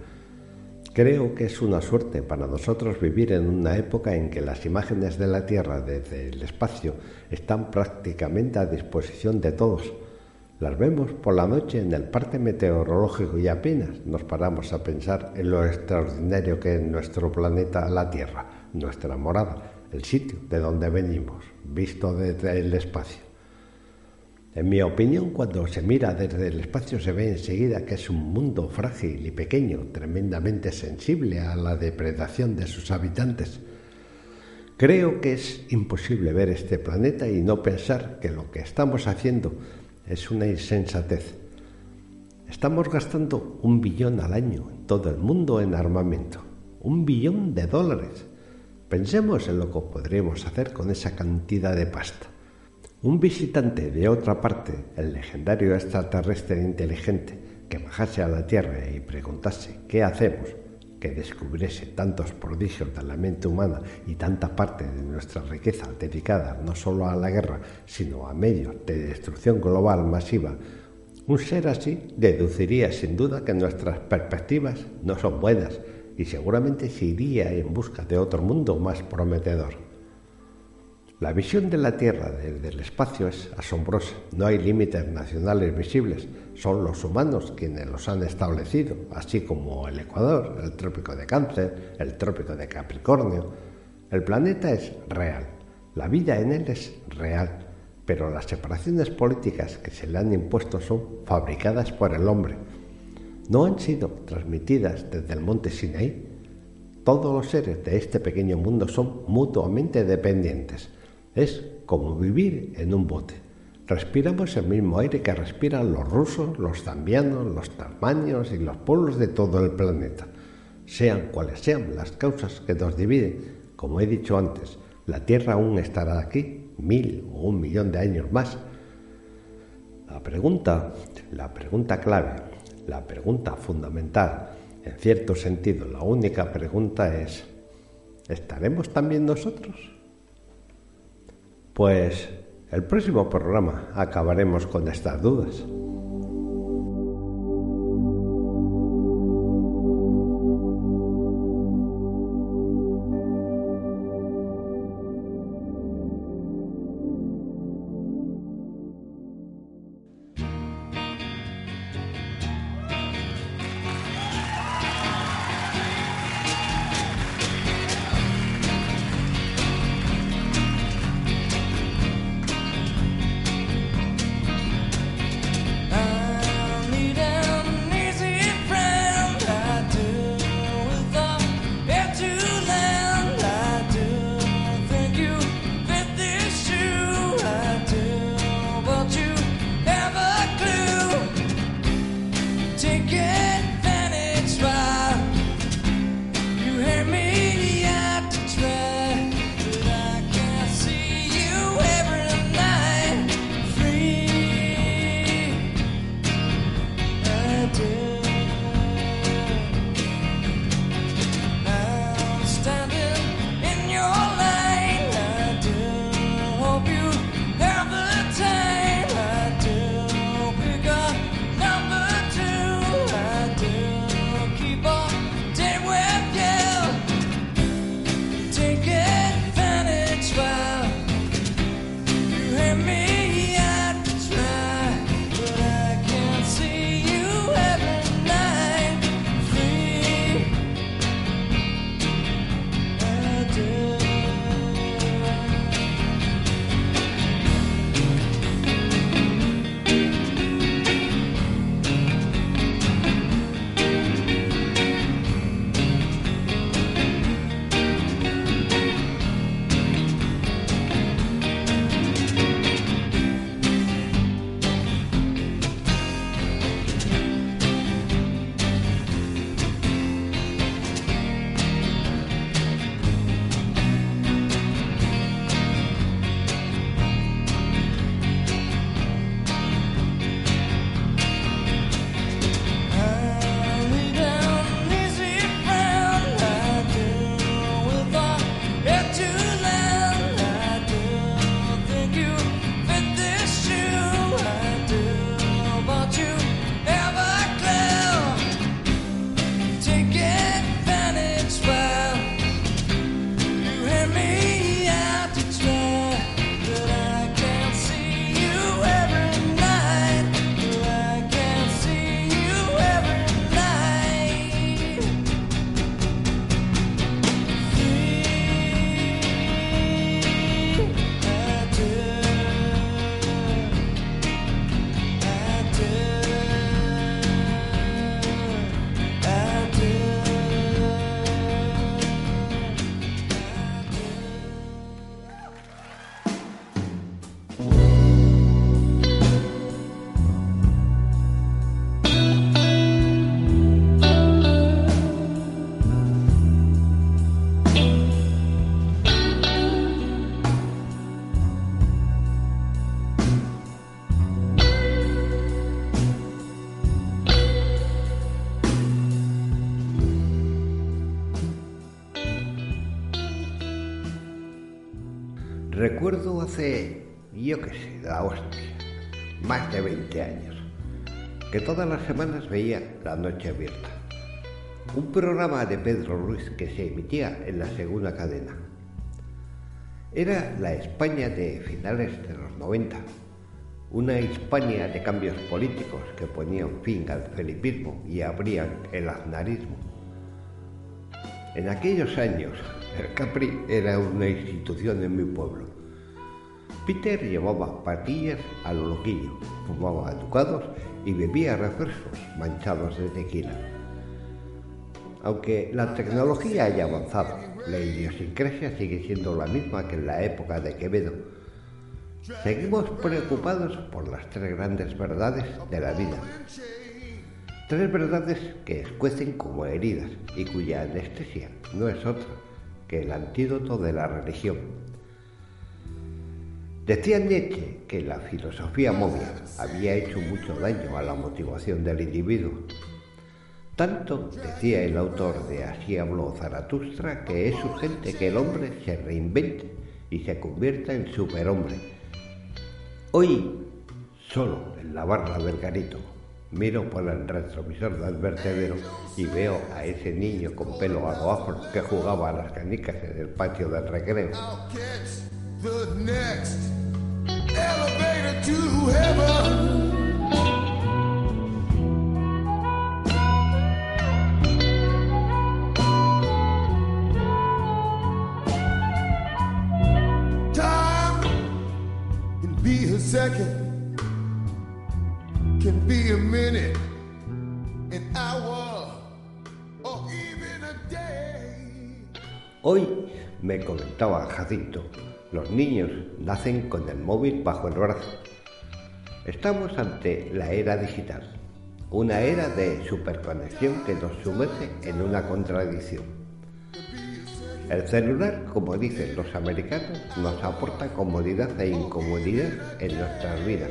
Creo que es una suerte para nosotros vivir en una época en que las imágenes de la Tierra desde el espacio están prácticamente a disposición de todos las vemos por la noche en el parte meteorológico y apenas nos paramos a pensar en lo extraordinario que es nuestro planeta, la Tierra, nuestra morada, el sitio de donde venimos, visto desde el espacio. En mi opinión, cuando se mira desde el espacio se ve enseguida que es un mundo frágil y pequeño, tremendamente sensible a la depredación de sus habitantes. Creo que es imposible ver este planeta y no pensar que lo que estamos haciendo es una insensatez. Estamos gastando un billón al año en todo el mundo en armamento. Un billón de dólares. Pensemos en lo que podríamos hacer con esa cantidad de pasta. Un visitante de otra parte, el legendario extraterrestre inteligente, que bajase a la Tierra y preguntase ¿qué hacemos? que descubriese tantos prodigios de la mente humana y tanta parte de nuestra riqueza dedicada no solo a la guerra, sino a medios de destrucción global masiva, un ser así deduciría sin duda que nuestras perspectivas no son buenas y seguramente se iría en busca de otro mundo más prometedor. La visión de la Tierra desde el espacio es asombrosa. No hay límites nacionales visibles. Son los humanos quienes los han establecido, así como el Ecuador, el trópico de Cáncer, el trópico de Capricornio. El planeta es real. La vida en él es real. Pero las separaciones políticas que se le han impuesto son fabricadas por el hombre. No han sido transmitidas desde el monte Sinaí. Todos los seres de este pequeño mundo son mutuamente dependientes. Es como vivir en un bote. Respiramos el mismo aire que respiran los rusos, los zambianos, los tasmanios y los pueblos de todo el planeta. Sean cuales sean las causas que nos dividen, como he dicho antes, la Tierra aún estará aquí mil o un millón de años más. La pregunta, la pregunta clave, la pregunta fundamental, en cierto sentido, la única pregunta es, ¿estaremos también nosotros? Pues el próximo programa acabaremos con estas dudas. Yo qué sé, la hostia, más de 20 años, que todas las semanas veía La Noche Abierta, un programa de Pedro Ruiz que se emitía en la segunda cadena. Era la España de finales de los 90, una España de cambios políticos que ponían fin al felipismo y abrían el aznarismo. En aquellos años, el Capri era una institución en mi pueblo. Peter llevaba patillas a lo loquillo, fumaba educados y bebía refrescos manchados de tequila. Aunque la tecnología haya avanzado, la idiosincrasia sigue siendo la misma que en la época de Quevedo. Seguimos preocupados por las tres grandes verdades de la vida. Tres verdades que escuecen como heridas y cuya anestesia no es otra que el antídoto de la religión. Decía Nietzsche que la filosofía móvil había hecho mucho daño a la motivación del individuo. Tanto decía el autor de Así habló Zaratustra que es urgente que el hombre se reinvente y se convierta en superhombre. Hoy, solo en la barra del garito, Miro por el retrovisor del vertedero y veo a ese niño con pelo a lo afro que jugaba a las canicas en el patio del recreo. the next elevator to heaven. Time can be a second, can be a minute, an hour, or even a day. Hoy me comentaba Jacinto los niños nacen con el móvil bajo el brazo. Estamos ante la era digital, una era de superconexión que nos sumerge en una contradicción. El celular, como dicen los americanos, nos aporta comodidad e incomodidad en nuestras vidas.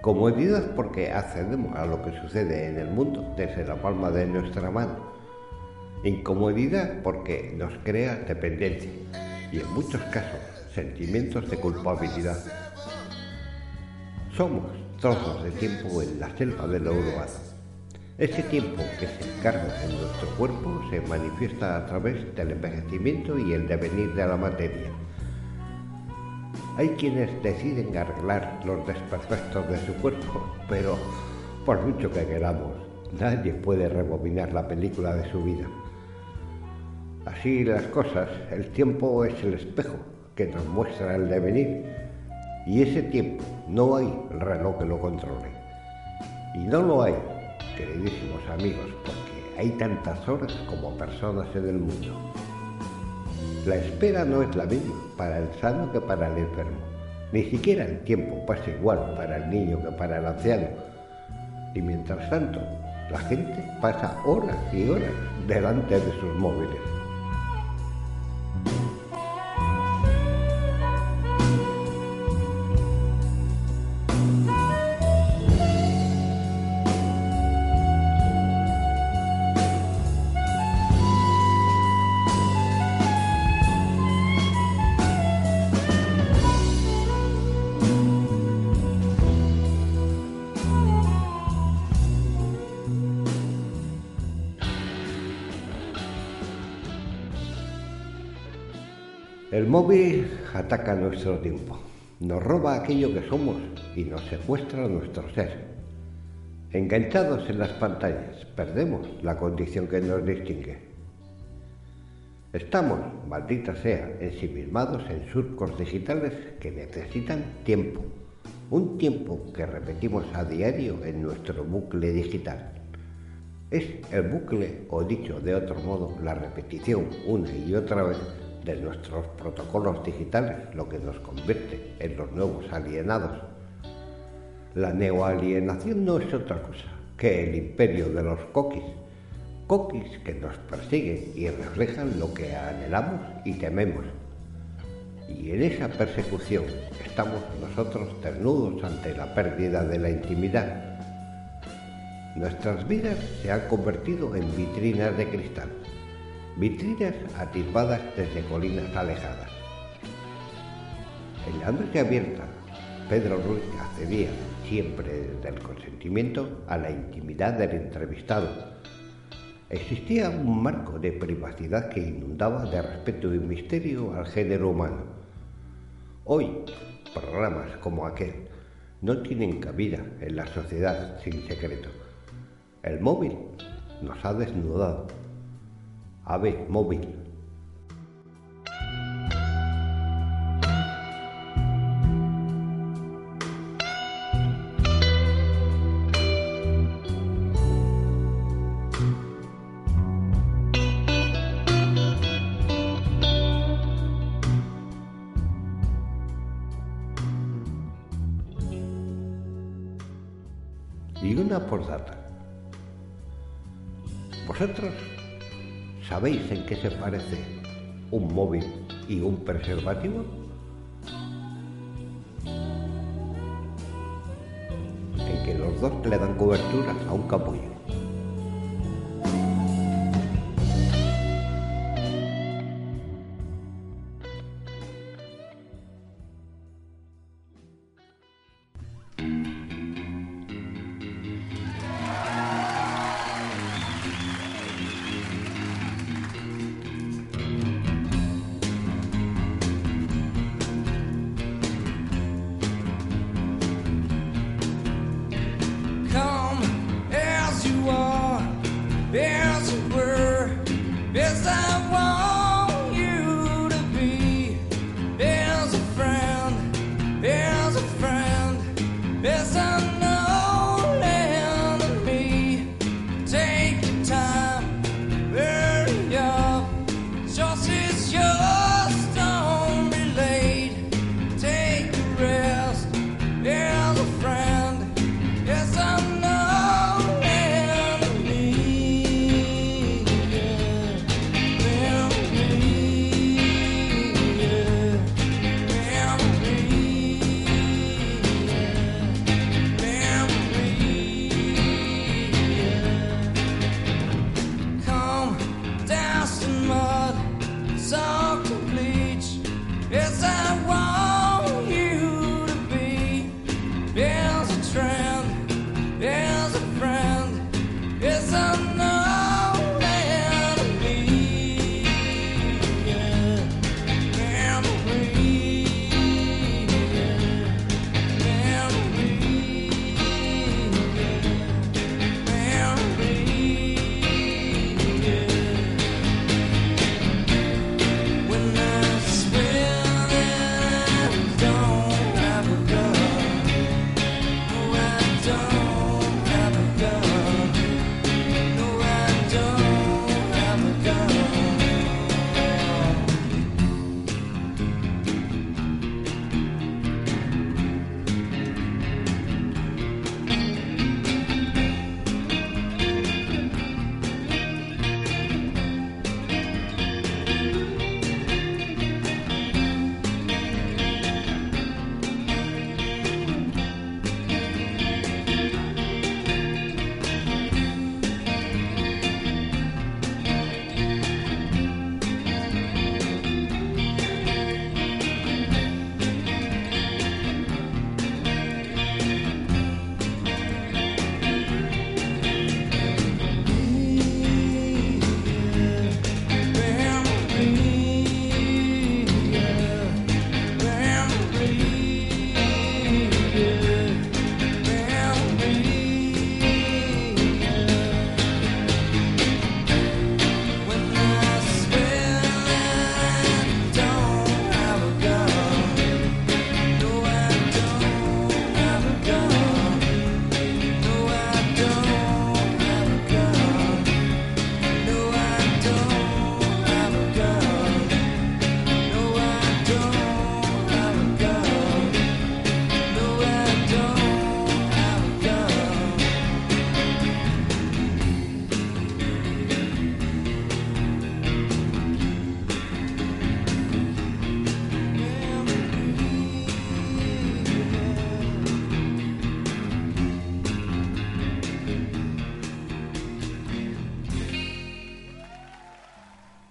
Comodidad porque accedemos a lo que sucede en el mundo desde la palma de nuestra mano Incomodidad porque nos crea dependencia y en muchos casos sentimientos de culpabilidad. Somos trozos de tiempo en la selva del urbano. Ese tiempo que se encarga en nuestro cuerpo se manifiesta a través del envejecimiento y el devenir de la materia. Hay quienes deciden arreglar los desperfectos de su cuerpo, pero por mucho que queramos, nadie puede rebobinar la película de su vida. Así las cosas, el tiempo es el espejo que nos muestra el devenir y ese tiempo no hay reloj que lo controle. Y no lo hay, queridísimos amigos, porque hay tantas horas como personas en el mundo. La espera no es la misma para el sano que para el enfermo. Ni siquiera el tiempo pasa igual para el niño que para el anciano. Y mientras tanto, la gente pasa horas y horas delante de sus móviles. Móvil ataca nuestro tiempo, nos roba aquello que somos y nos secuestra nuestro ser. Enganchados en las pantallas, perdemos la condición que nos distingue. Estamos, maldita sea, ensimismados en surcos digitales que necesitan tiempo, un tiempo que repetimos a diario en nuestro bucle digital. Es el bucle, o dicho de otro modo, la repetición una y otra vez de nuestros protocolos digitales, lo que nos convierte en los nuevos alienados. La neoalienación no es otra cosa que el imperio de los coquis, coquis que nos persiguen y reflejan lo que anhelamos y tememos. Y en esa persecución estamos nosotros desnudos ante la pérdida de la intimidad. Nuestras vidas se han convertido en vitrinas de cristal vitrinas atisbadas desde colinas alejadas. En la noche abierta, Pedro Ruiz accedía, siempre del consentimiento, a la intimidad del entrevistado. Existía un marco de privacidad que inundaba de respeto y misterio al género humano. Hoy, programas como aquel no tienen cabida en la sociedad sin secreto. El móvil nos ha desnudado. Ave móvil sabéis en qué se parece un móvil y un preservativo? En que los dos le dan cobertura a un capullo.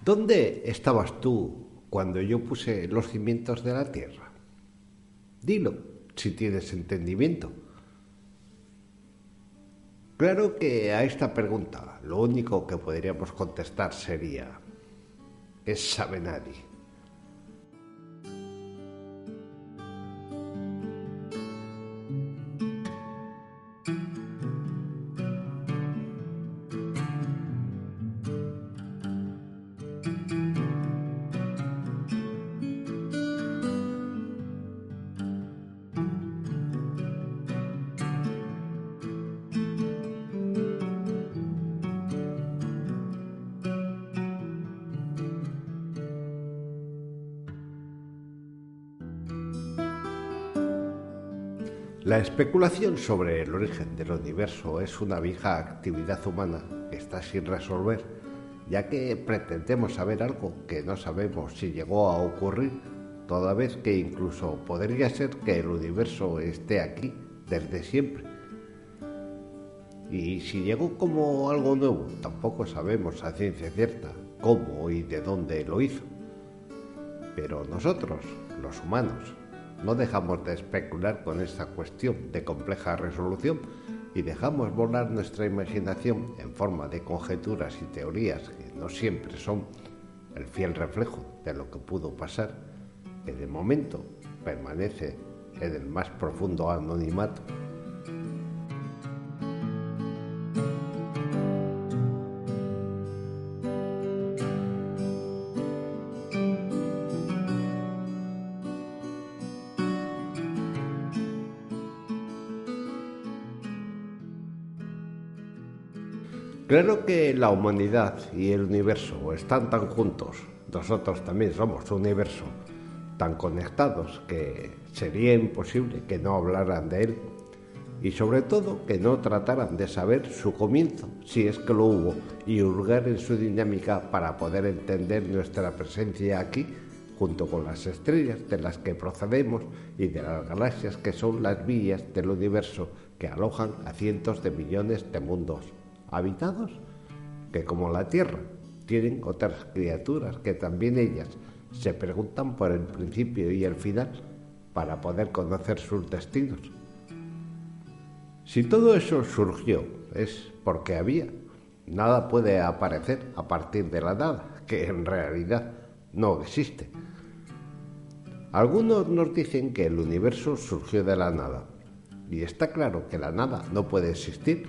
¿Dónde estabas tú cuando yo puse los cimientos de la tierra? Dilo, si tienes entendimiento. Claro que a esta pregunta lo único que podríamos contestar sería, ¿es sabe nadie? Especulación sobre el origen del universo es una vieja actividad humana que está sin resolver, ya que pretendemos saber algo que no sabemos si llegó a ocurrir, toda vez que incluso podría ser que el universo esté aquí desde siempre. Y si llegó como algo nuevo, tampoco sabemos a ciencia cierta cómo y de dónde lo hizo. Pero nosotros, los humanos, no dejamos de especular con esta cuestión de compleja resolución y dejamos volar nuestra imaginación en forma de conjeturas y teorías que no siempre son el fiel reflejo de lo que pudo pasar, que de momento permanece en el más profundo anonimato. Claro que la humanidad y el universo están tan juntos, nosotros también somos universo, tan conectados que sería imposible que no hablaran de él y sobre todo que no trataran de saber su comienzo, si es que lo hubo, y hurgar en su dinámica para poder entender nuestra presencia aquí junto con las estrellas de las que procedemos y de las galaxias que son las vías del universo que alojan a cientos de millones de mundos habitados que como la Tierra tienen otras criaturas que también ellas se preguntan por el principio y el final para poder conocer sus destinos. Si todo eso surgió es porque había. Nada puede aparecer a partir de la nada, que en realidad no existe. Algunos nos dicen que el universo surgió de la nada, y está claro que la nada no puede existir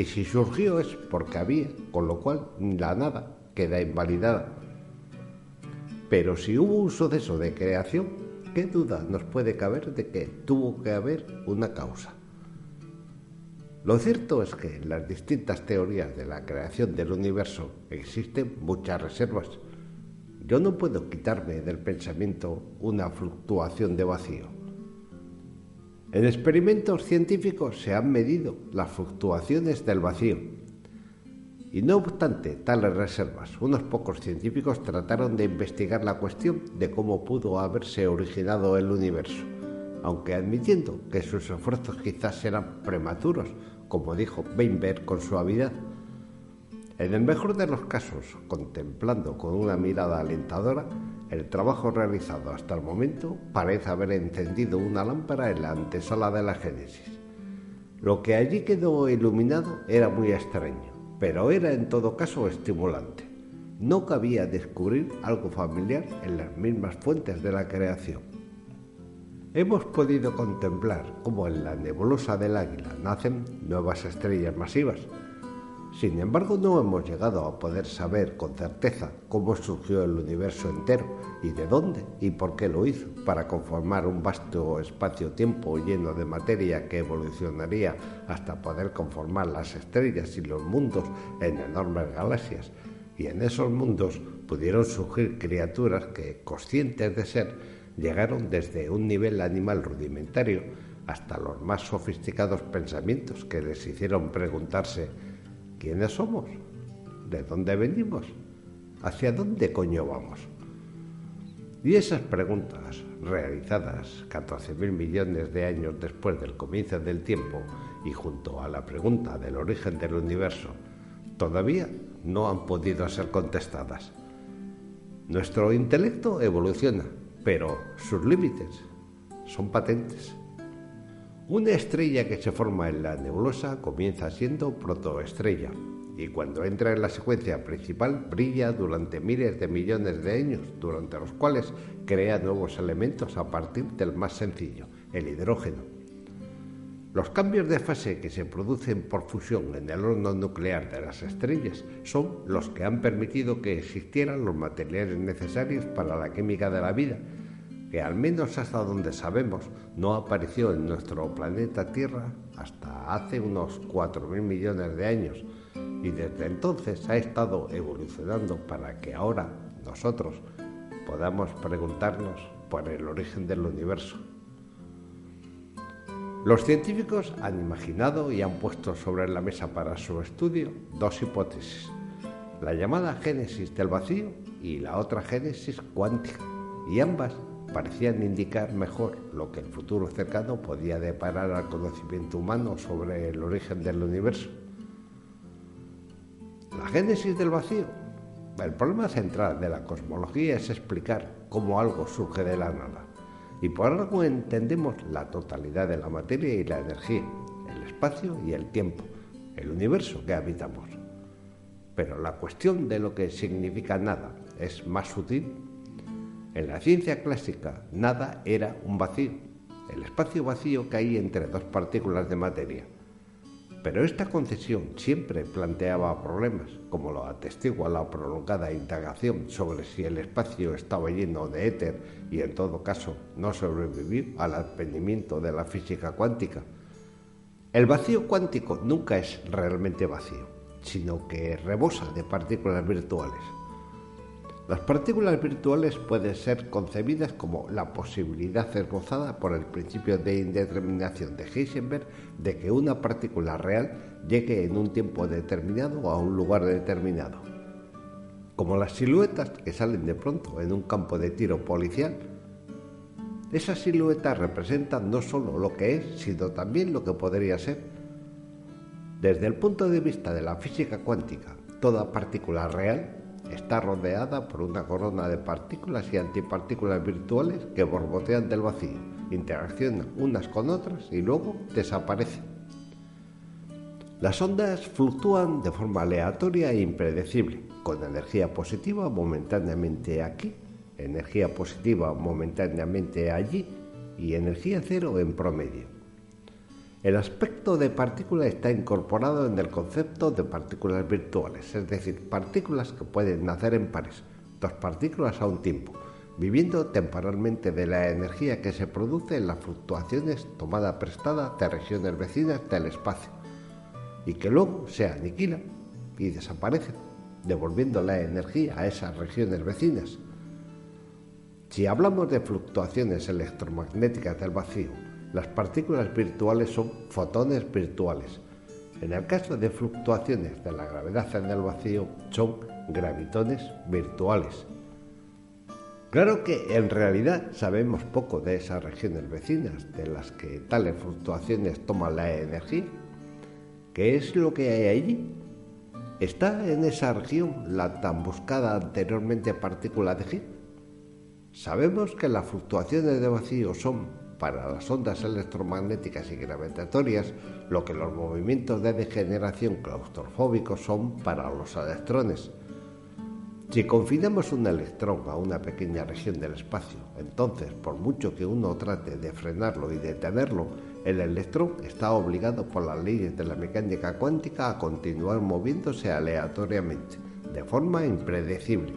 y si surgió es porque había, con lo cual la nada queda invalidada. Pero si hubo un suceso de creación, ¿qué duda nos puede caber de que tuvo que haber una causa? Lo cierto es que en las distintas teorías de la creación del universo existen muchas reservas. Yo no puedo quitarme del pensamiento una fluctuación de vacío en experimentos científicos se han medido las fluctuaciones del vacío. Y no obstante tales reservas, unos pocos científicos trataron de investigar la cuestión de cómo pudo haberse originado el universo, aunque admitiendo que sus esfuerzos quizás eran prematuros, como dijo Weinberg con suavidad. En el mejor de los casos, contemplando con una mirada alentadora, el trabajo realizado hasta el momento parece haber encendido una lámpara en la antesala de la Génesis. Lo que allí quedó iluminado era muy extraño, pero era en todo caso estimulante. No cabía descubrir algo familiar en las mismas fuentes de la creación. Hemos podido contemplar cómo en la nebulosa del águila nacen nuevas estrellas masivas, sin embargo, no hemos llegado a poder saber con certeza cómo surgió el universo entero y de dónde y por qué lo hizo para conformar un vasto espacio-tiempo lleno de materia que evolucionaría hasta poder conformar las estrellas y los mundos en enormes galaxias. Y en esos mundos pudieron surgir criaturas que, conscientes de ser, llegaron desde un nivel animal rudimentario hasta los más sofisticados pensamientos que les hicieron preguntarse ¿Quiénes somos? ¿De dónde venimos? ¿Hacia dónde coño vamos? Y esas preguntas, realizadas 14.000 millones de años después del comienzo del tiempo y junto a la pregunta del origen del universo, todavía no han podido ser contestadas. Nuestro intelecto evoluciona, pero sus límites son patentes. Una estrella que se forma en la nebulosa comienza siendo protoestrella y cuando entra en la secuencia principal brilla durante miles de millones de años, durante los cuales crea nuevos elementos a partir del más sencillo, el hidrógeno. Los cambios de fase que se producen por fusión en el horno nuclear de las estrellas son los que han permitido que existieran los materiales necesarios para la química de la vida que al menos hasta donde sabemos no apareció en nuestro planeta Tierra hasta hace unos 4.000 millones de años y desde entonces ha estado evolucionando para que ahora nosotros podamos preguntarnos por el origen del universo. Los científicos han imaginado y han puesto sobre la mesa para su estudio dos hipótesis, la llamada génesis del vacío y la otra génesis cuántica, y ambas parecían indicar mejor lo que el futuro cercano podía deparar al conocimiento humano sobre el origen del universo. La génesis del vacío. El problema central de la cosmología es explicar cómo algo surge de la nada. Y por algo entendemos la totalidad de la materia y la energía, el espacio y el tiempo, el universo que habitamos. Pero la cuestión de lo que significa nada es más sutil en la ciencia clásica, nada era un vacío, el espacio vacío caía entre dos partículas de materia. Pero esta concesión siempre planteaba problemas, como lo atestigua la prolongada indagación sobre si el espacio estaba lleno de éter y en todo caso no sobrevivió al advenimiento de la física cuántica. El vacío cuántico nunca es realmente vacío, sino que rebosa de partículas virtuales. Las partículas virtuales pueden ser concebidas como la posibilidad esbozada por el principio de indeterminación de Heisenberg de que una partícula real llegue en un tiempo determinado a un lugar determinado. Como las siluetas que salen de pronto en un campo de tiro policial, esas siluetas representan no solo lo que es, sino también lo que podría ser. Desde el punto de vista de la física cuántica, toda partícula real Está rodeada por una corona de partículas y antipartículas virtuales que borbotean del vacío, interaccionan unas con otras y luego desaparecen. Las ondas fluctúan de forma aleatoria e impredecible, con energía positiva momentáneamente aquí, energía positiva momentáneamente allí y energía cero en promedio. El aspecto de partícula está incorporado en el concepto de partículas virtuales, es decir, partículas que pueden nacer en pares, dos partículas a un tiempo, viviendo temporalmente de la energía que se produce en las fluctuaciones tomada prestada de regiones vecinas del espacio, y que luego se aniquilan y desaparecen, devolviendo la energía a esas regiones vecinas. Si hablamos de fluctuaciones electromagnéticas del vacío, las partículas virtuales son fotones virtuales. En el caso de fluctuaciones de la gravedad en el vacío, son gravitones virtuales. Claro que en realidad sabemos poco de esas regiones vecinas de las que tales fluctuaciones toman la energía. ¿Qué es lo que hay allí? ¿Está en esa región la tan buscada anteriormente partícula de Higgs? Sabemos que las fluctuaciones de vacío son para las ondas electromagnéticas y gravitatorias lo que los movimientos de degeneración claustrofóbicos son para los electrones. Si confinamos un electrón a una pequeña región del espacio, entonces por mucho que uno trate de frenarlo y detenerlo, el electrón está obligado por las leyes de la mecánica cuántica a continuar moviéndose aleatoriamente, de forma impredecible.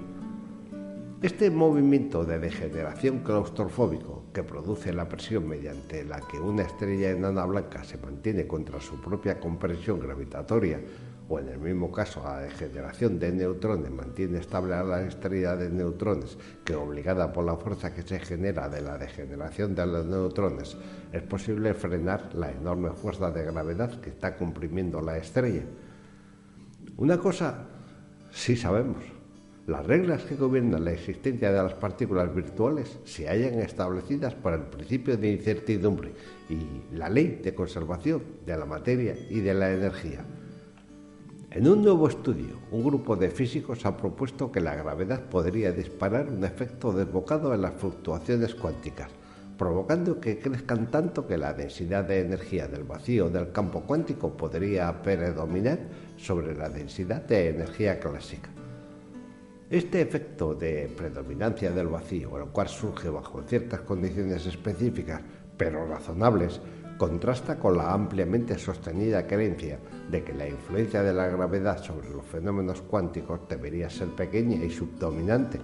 Este movimiento de degeneración claustrofóbico que produce la presión mediante la que una estrella enana blanca se mantiene contra su propia compresión gravitatoria, o en el mismo caso la degeneración de neutrones mantiene estable a la estrella de neutrones, que obligada por la fuerza que se genera de la degeneración de los neutrones, es posible frenar la enorme fuerza de gravedad que está comprimiendo la estrella. Una cosa sí sabemos, las reglas que gobiernan la existencia de las partículas virtuales se hallan establecidas por el principio de incertidumbre y la ley de conservación de la materia y de la energía. En un nuevo estudio, un grupo de físicos ha propuesto que la gravedad podría disparar un efecto desbocado en las fluctuaciones cuánticas, provocando que crezcan tanto que la densidad de energía del vacío del campo cuántico podría predominar sobre la densidad de energía clásica. Este efecto de predominancia del vacío, el cual surge bajo ciertas condiciones específicas pero razonables, contrasta con la ampliamente sostenida creencia de que la influencia de la gravedad sobre los fenómenos cuánticos debería ser pequeña y subdominante.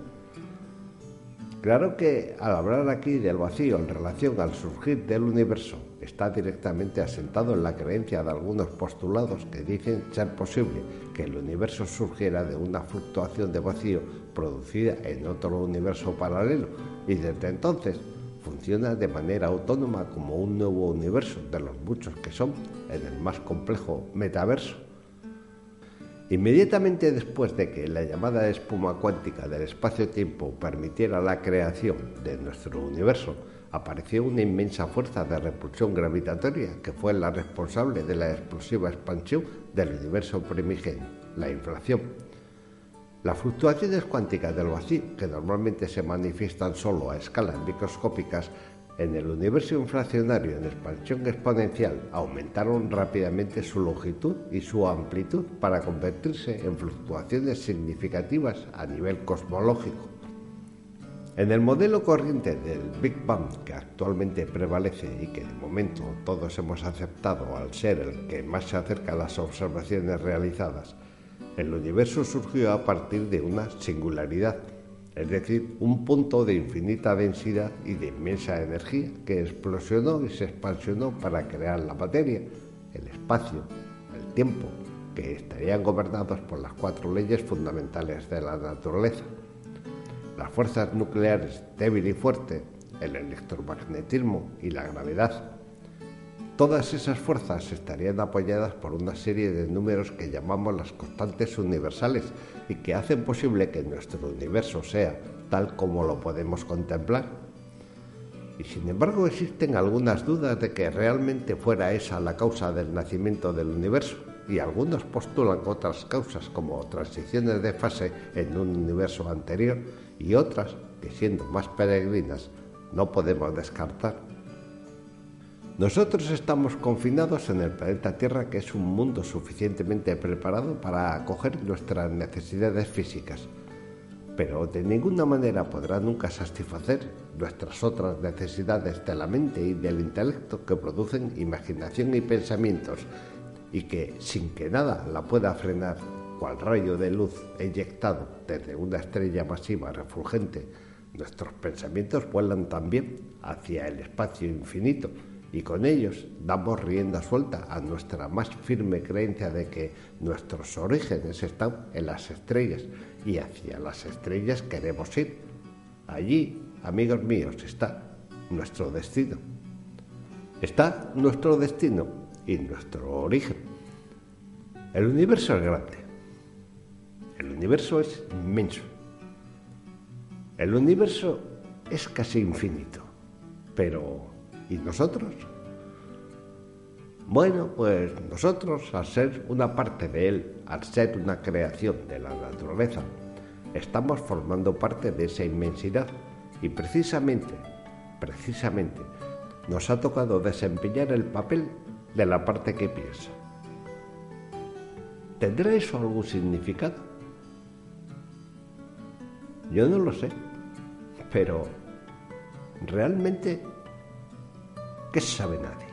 Claro que al hablar aquí del vacío en relación al surgir del universo, está directamente asentado en la creencia de algunos postulados que dicen ser posible que el universo surgiera de una fluctuación de vacío producida en otro universo paralelo y desde entonces funciona de manera autónoma como un nuevo universo de los muchos que son en el más complejo metaverso. Inmediatamente después de que la llamada espuma cuántica del espacio-tiempo permitiera la creación de nuestro universo, apareció una inmensa fuerza de repulsión gravitatoria que fue la responsable de la explosiva expansión del universo primigenio, la inflación. Las fluctuaciones cuánticas del vacío, que normalmente se manifiestan solo a escalas microscópicas, en el universo inflacionario en expansión exponencial aumentaron rápidamente su longitud y su amplitud para convertirse en fluctuaciones significativas a nivel cosmológico. En el modelo corriente del Big Bang que actualmente prevalece y que de momento todos hemos aceptado al ser el que más se acerca a las observaciones realizadas, el universo surgió a partir de una singularidad, es decir, un punto de infinita densidad y de inmensa energía que explosionó y se expansionó para crear la materia, el espacio, el tiempo, que estarían gobernados por las cuatro leyes fundamentales de la naturaleza las fuerzas nucleares débil y fuerte, el electromagnetismo y la gravedad. Todas esas fuerzas estarían apoyadas por una serie de números que llamamos las constantes universales y que hacen posible que nuestro universo sea tal como lo podemos contemplar. Y sin embargo existen algunas dudas de que realmente fuera esa la causa del nacimiento del universo y algunos postulan otras causas como transiciones de fase en un universo anterior y otras que siendo más peregrinas no podemos descartar. Nosotros estamos confinados en el planeta Tierra que es un mundo suficientemente preparado para acoger nuestras necesidades físicas, pero de ninguna manera podrá nunca satisfacer nuestras otras necesidades de la mente y del intelecto que producen imaginación y pensamientos y que sin que nada la pueda frenar cual rayo de luz eyectado desde una estrella masiva refulgente, nuestros pensamientos vuelan también hacia el espacio infinito y con ellos damos rienda suelta a nuestra más firme creencia de que nuestros orígenes están en las estrellas y hacia las estrellas queremos ir. Allí, amigos míos, está nuestro destino. Está nuestro destino y nuestro origen. El universo es grande el universo es inmenso. El universo es casi infinito. Pero, ¿y nosotros? Bueno, pues nosotros, al ser una parte de él, al ser una creación de la naturaleza, estamos formando parte de esa inmensidad y precisamente, precisamente, nos ha tocado desempeñar el papel de la parte que piensa. ¿Tendrá eso algún significado? Yo no lo sé, pero realmente, ¿qué sabe nadie?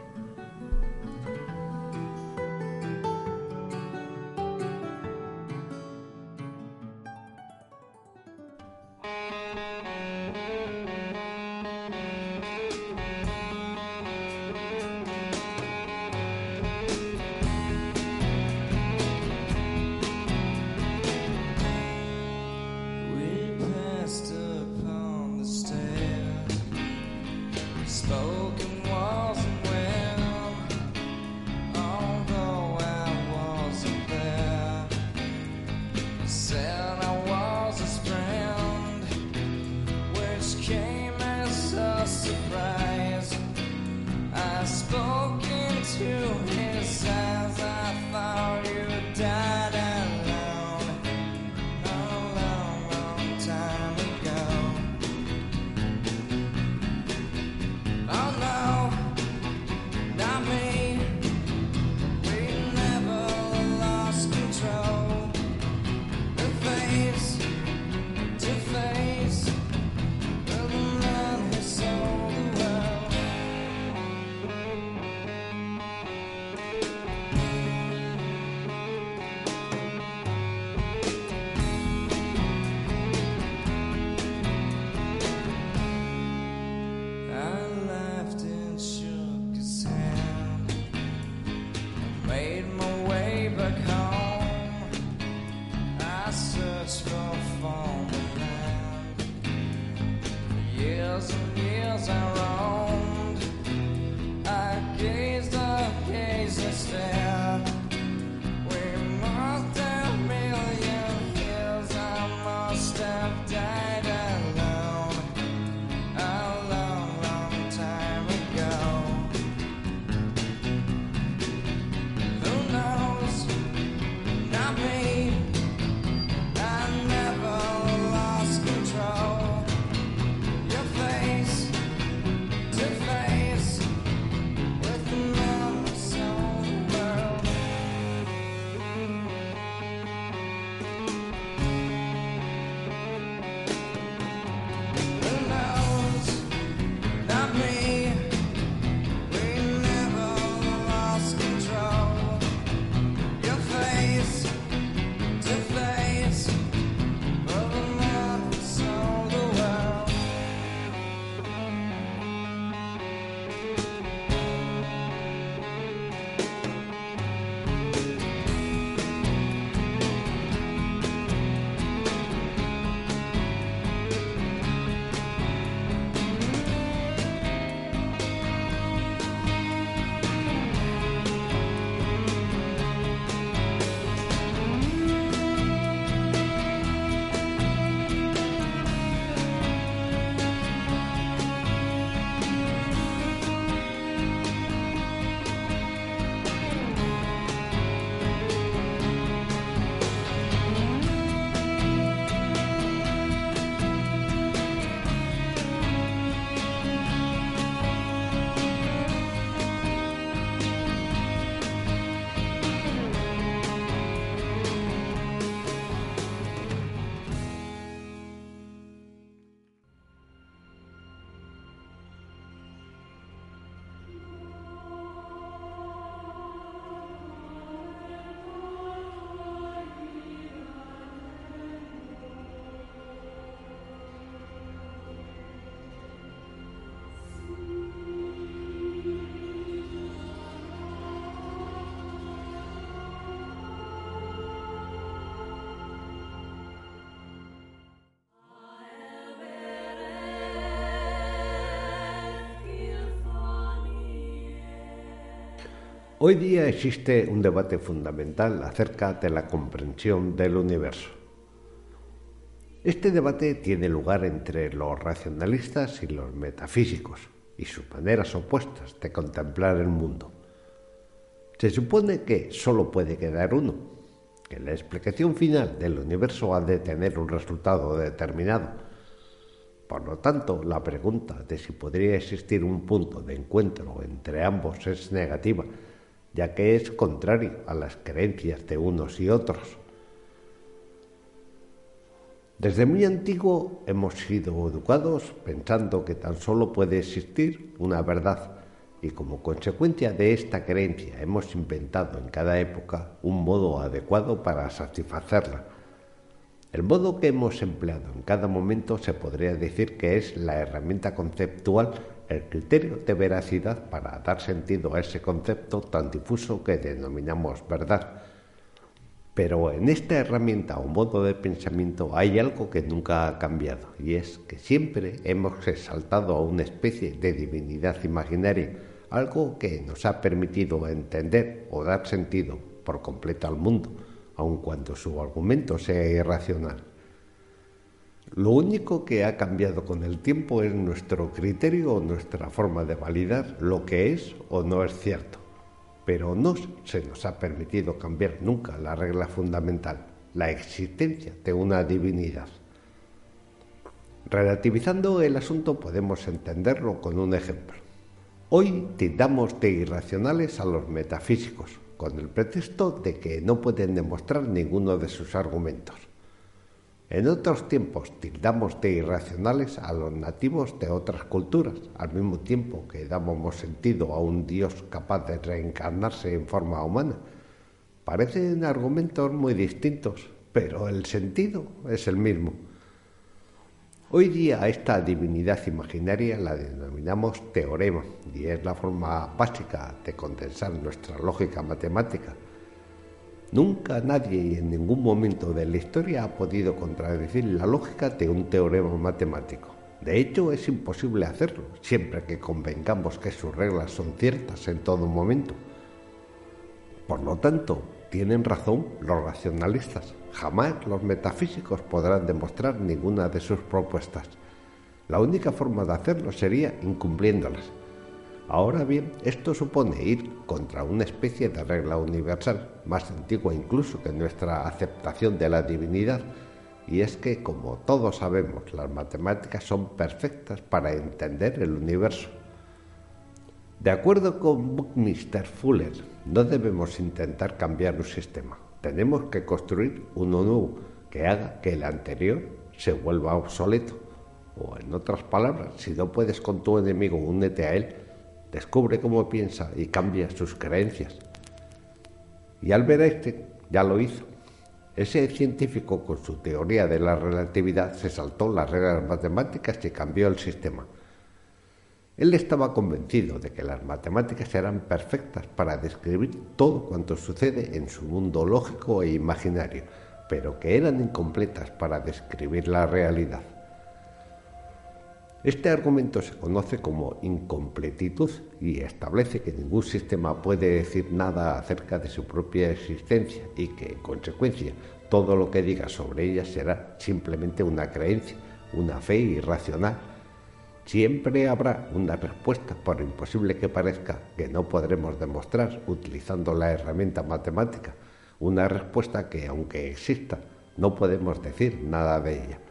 Hoy día existe un debate fundamental acerca de la comprensión del universo. Este debate tiene lugar entre los racionalistas y los metafísicos y sus maneras opuestas de contemplar el mundo. Se supone que solo puede quedar uno, que la explicación final del universo ha de tener un resultado determinado. Por lo tanto, la pregunta de si podría existir un punto de encuentro entre ambos es negativa ya que es contrario a las creencias de unos y otros. Desde muy antiguo hemos sido educados pensando que tan solo puede existir una verdad y como consecuencia de esta creencia hemos inventado en cada época un modo adecuado para satisfacerla. El modo que hemos empleado en cada momento se podría decir que es la herramienta conceptual el criterio de veracidad para dar sentido a ese concepto tan difuso que denominamos verdad. Pero en esta herramienta o modo de pensamiento hay algo que nunca ha cambiado y es que siempre hemos exaltado a una especie de divinidad imaginaria, algo que nos ha permitido entender o dar sentido por completo al mundo, aun cuando su argumento sea irracional. Lo único que ha cambiado con el tiempo es nuestro criterio o nuestra forma de validar lo que es o no es cierto. Pero no se nos ha permitido cambiar nunca la regla fundamental, la existencia de una divinidad. Relativizando el asunto podemos entenderlo con un ejemplo. Hoy tildamos de irracionales a los metafísicos, con el pretexto de que no pueden demostrar ninguno de sus argumentos. En otros tiempos tildamos de irracionales a los nativos de otras culturas, al mismo tiempo que dábamos sentido a un Dios capaz de reencarnarse en forma humana. Parecen argumentos muy distintos, pero el sentido es el mismo. Hoy día a esta divinidad imaginaria la denominamos teorema y es la forma básica de condensar nuestra lógica matemática Nunca nadie en ningún momento de la historia ha podido contradecir la lógica de un teorema matemático. De hecho, es imposible hacerlo, siempre que convengamos que sus reglas son ciertas en todo momento. Por lo tanto, tienen razón los racionalistas. Jamás los metafísicos podrán demostrar ninguna de sus propuestas. La única forma de hacerlo sería incumpliéndolas. Ahora bien, esto supone ir contra una especie de regla universal, más antigua incluso que nuestra aceptación de la divinidad, y es que, como todos sabemos, las matemáticas son perfectas para entender el universo. De acuerdo con Buckminster Fuller, no debemos intentar cambiar un sistema, tenemos que construir uno nuevo que haga que el anterior se vuelva obsoleto. O en otras palabras, si no puedes con tu enemigo, únete a él descubre cómo piensa y cambia sus creencias. Y Albert Einstein ya lo hizo. Ese científico con su teoría de la relatividad se saltó las reglas matemáticas y cambió el sistema. Él estaba convencido de que las matemáticas eran perfectas para describir todo cuanto sucede en su mundo lógico e imaginario, pero que eran incompletas para describir la realidad. Este argumento se conoce como incompletitud y establece que ningún sistema puede decir nada acerca de su propia existencia y que, en consecuencia, todo lo que diga sobre ella será simplemente una creencia, una fe irracional. Siempre habrá una respuesta, por imposible que parezca, que no podremos demostrar utilizando la herramienta matemática, una respuesta que, aunque exista, no podemos decir nada de ella.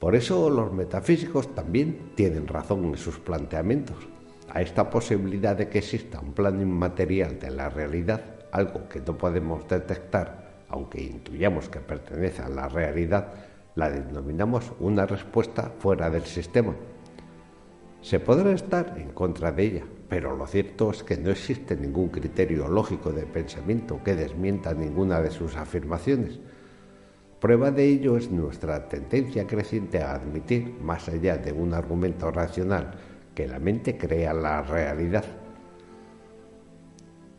Por eso los metafísicos también tienen razón en sus planteamientos. A esta posibilidad de que exista un plano inmaterial de la realidad, algo que no podemos detectar, aunque intuyamos que pertenece a la realidad, la denominamos una respuesta fuera del sistema. Se podrá estar en contra de ella, pero lo cierto es que no existe ningún criterio lógico de pensamiento que desmienta ninguna de sus afirmaciones. Prueba de ello es nuestra tendencia creciente a admitir, más allá de un argumento racional, que la mente crea la realidad.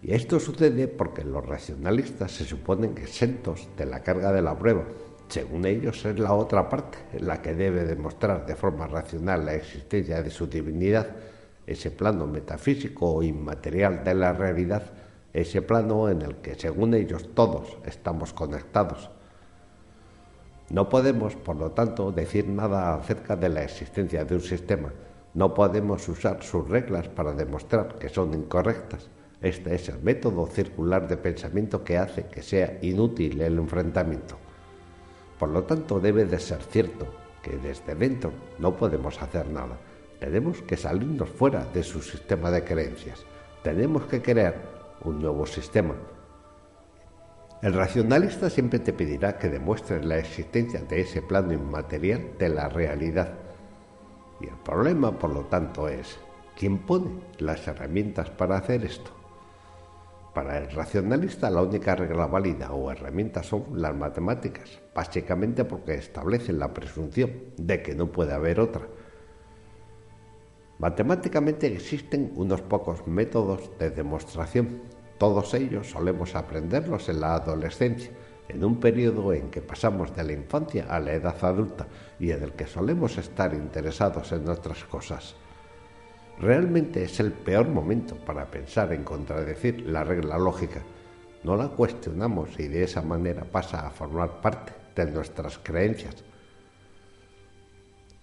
Y esto sucede porque los racionalistas se suponen exentos de la carga de la prueba. Según ellos es la otra parte la que debe demostrar de forma racional la existencia de su divinidad, ese plano metafísico o inmaterial de la realidad, ese plano en el que según ellos todos estamos conectados. No podemos, por lo tanto, decir nada acerca de la existencia de un sistema. No podemos usar sus reglas para demostrar que son incorrectas. Este es el método circular de pensamiento que hace que sea inútil el enfrentamiento. Por lo tanto, debe de ser cierto que desde dentro no podemos hacer nada. Tenemos que salirnos fuera de su sistema de creencias. Tenemos que crear un nuevo sistema el racionalista siempre te pedirá que demuestres la existencia de ese plano inmaterial de la realidad. Y el problema, por lo tanto, es quién pone las herramientas para hacer esto. Para el racionalista la única regla válida o herramienta son las matemáticas, básicamente porque establecen la presunción de que no puede haber otra. Matemáticamente existen unos pocos métodos de demostración todos ellos solemos aprenderlos en la adolescencia, en un periodo en que pasamos de la infancia a la edad adulta y en el que solemos estar interesados en otras cosas. Realmente es el peor momento para pensar en contradecir la regla lógica. No la cuestionamos y de esa manera pasa a formar parte de nuestras creencias.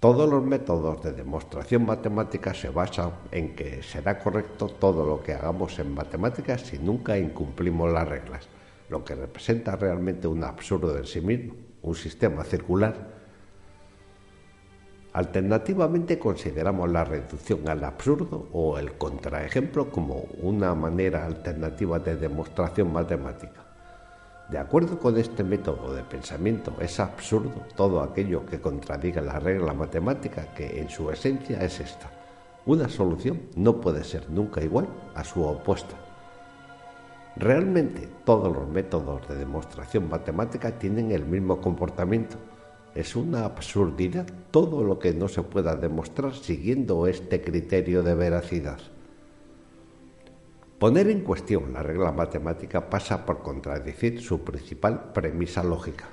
Todos los métodos de demostración matemática se basan en que será correcto todo lo que hagamos en matemáticas si nunca incumplimos las reglas, lo que representa realmente un absurdo en sí mismo, un sistema circular. Alternativamente consideramos la reducción al absurdo o el contraejemplo como una manera alternativa de demostración matemática. De acuerdo con este método de pensamiento, es absurdo todo aquello que contradiga la regla matemática que en su esencia es esta. Una solución no puede ser nunca igual a su opuesta. Realmente todos los métodos de demostración matemática tienen el mismo comportamiento. Es una absurdidad todo lo que no se pueda demostrar siguiendo este criterio de veracidad. Poner en cuestión la regla matemática pasa por contradecir su principal premisa lógica.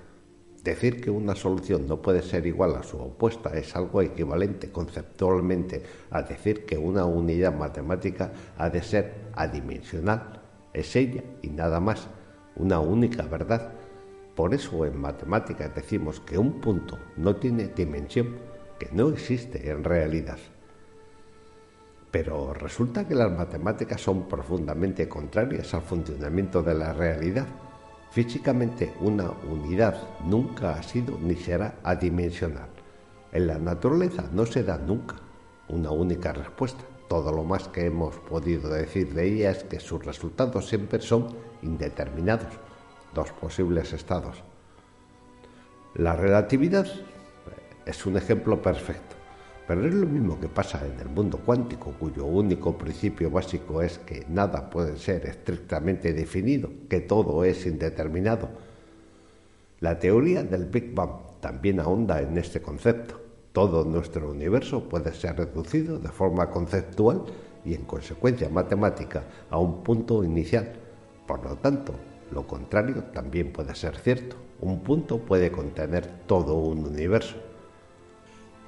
Decir que una solución no puede ser igual a su opuesta es algo equivalente conceptualmente a decir que una unidad matemática ha de ser adimensional. Es ella y nada más, una única verdad. Por eso en matemáticas decimos que un punto no tiene dimensión, que no existe en realidad. Pero resulta que las matemáticas son profundamente contrarias al funcionamiento de la realidad. Físicamente una unidad nunca ha sido ni será adimensional. En la naturaleza no se da nunca una única respuesta. Todo lo más que hemos podido decir de ella es que sus resultados siempre son indeterminados, dos posibles estados. La relatividad es un ejemplo perfecto. Pero es lo mismo que pasa en el mundo cuántico, cuyo único principio básico es que nada puede ser estrictamente definido, que todo es indeterminado. La teoría del Big Bang también ahonda en este concepto. Todo nuestro universo puede ser reducido de forma conceptual y en consecuencia matemática a un punto inicial. Por lo tanto, lo contrario también puede ser cierto. Un punto puede contener todo un universo.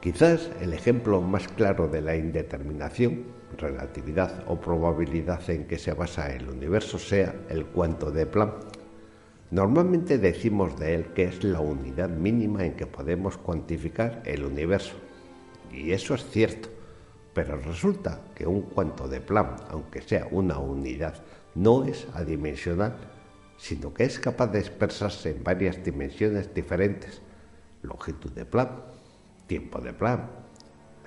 Quizás el ejemplo más claro de la indeterminación, relatividad o probabilidad en que se basa el universo sea el cuanto de Planck. Normalmente decimos de él que es la unidad mínima en que podemos cuantificar el universo. Y eso es cierto, pero resulta que un cuanto de Planck, aunque sea una unidad, no es adimensional, sino que es capaz de expresarse en varias dimensiones diferentes. Longitud de Planck, tiempo de plan,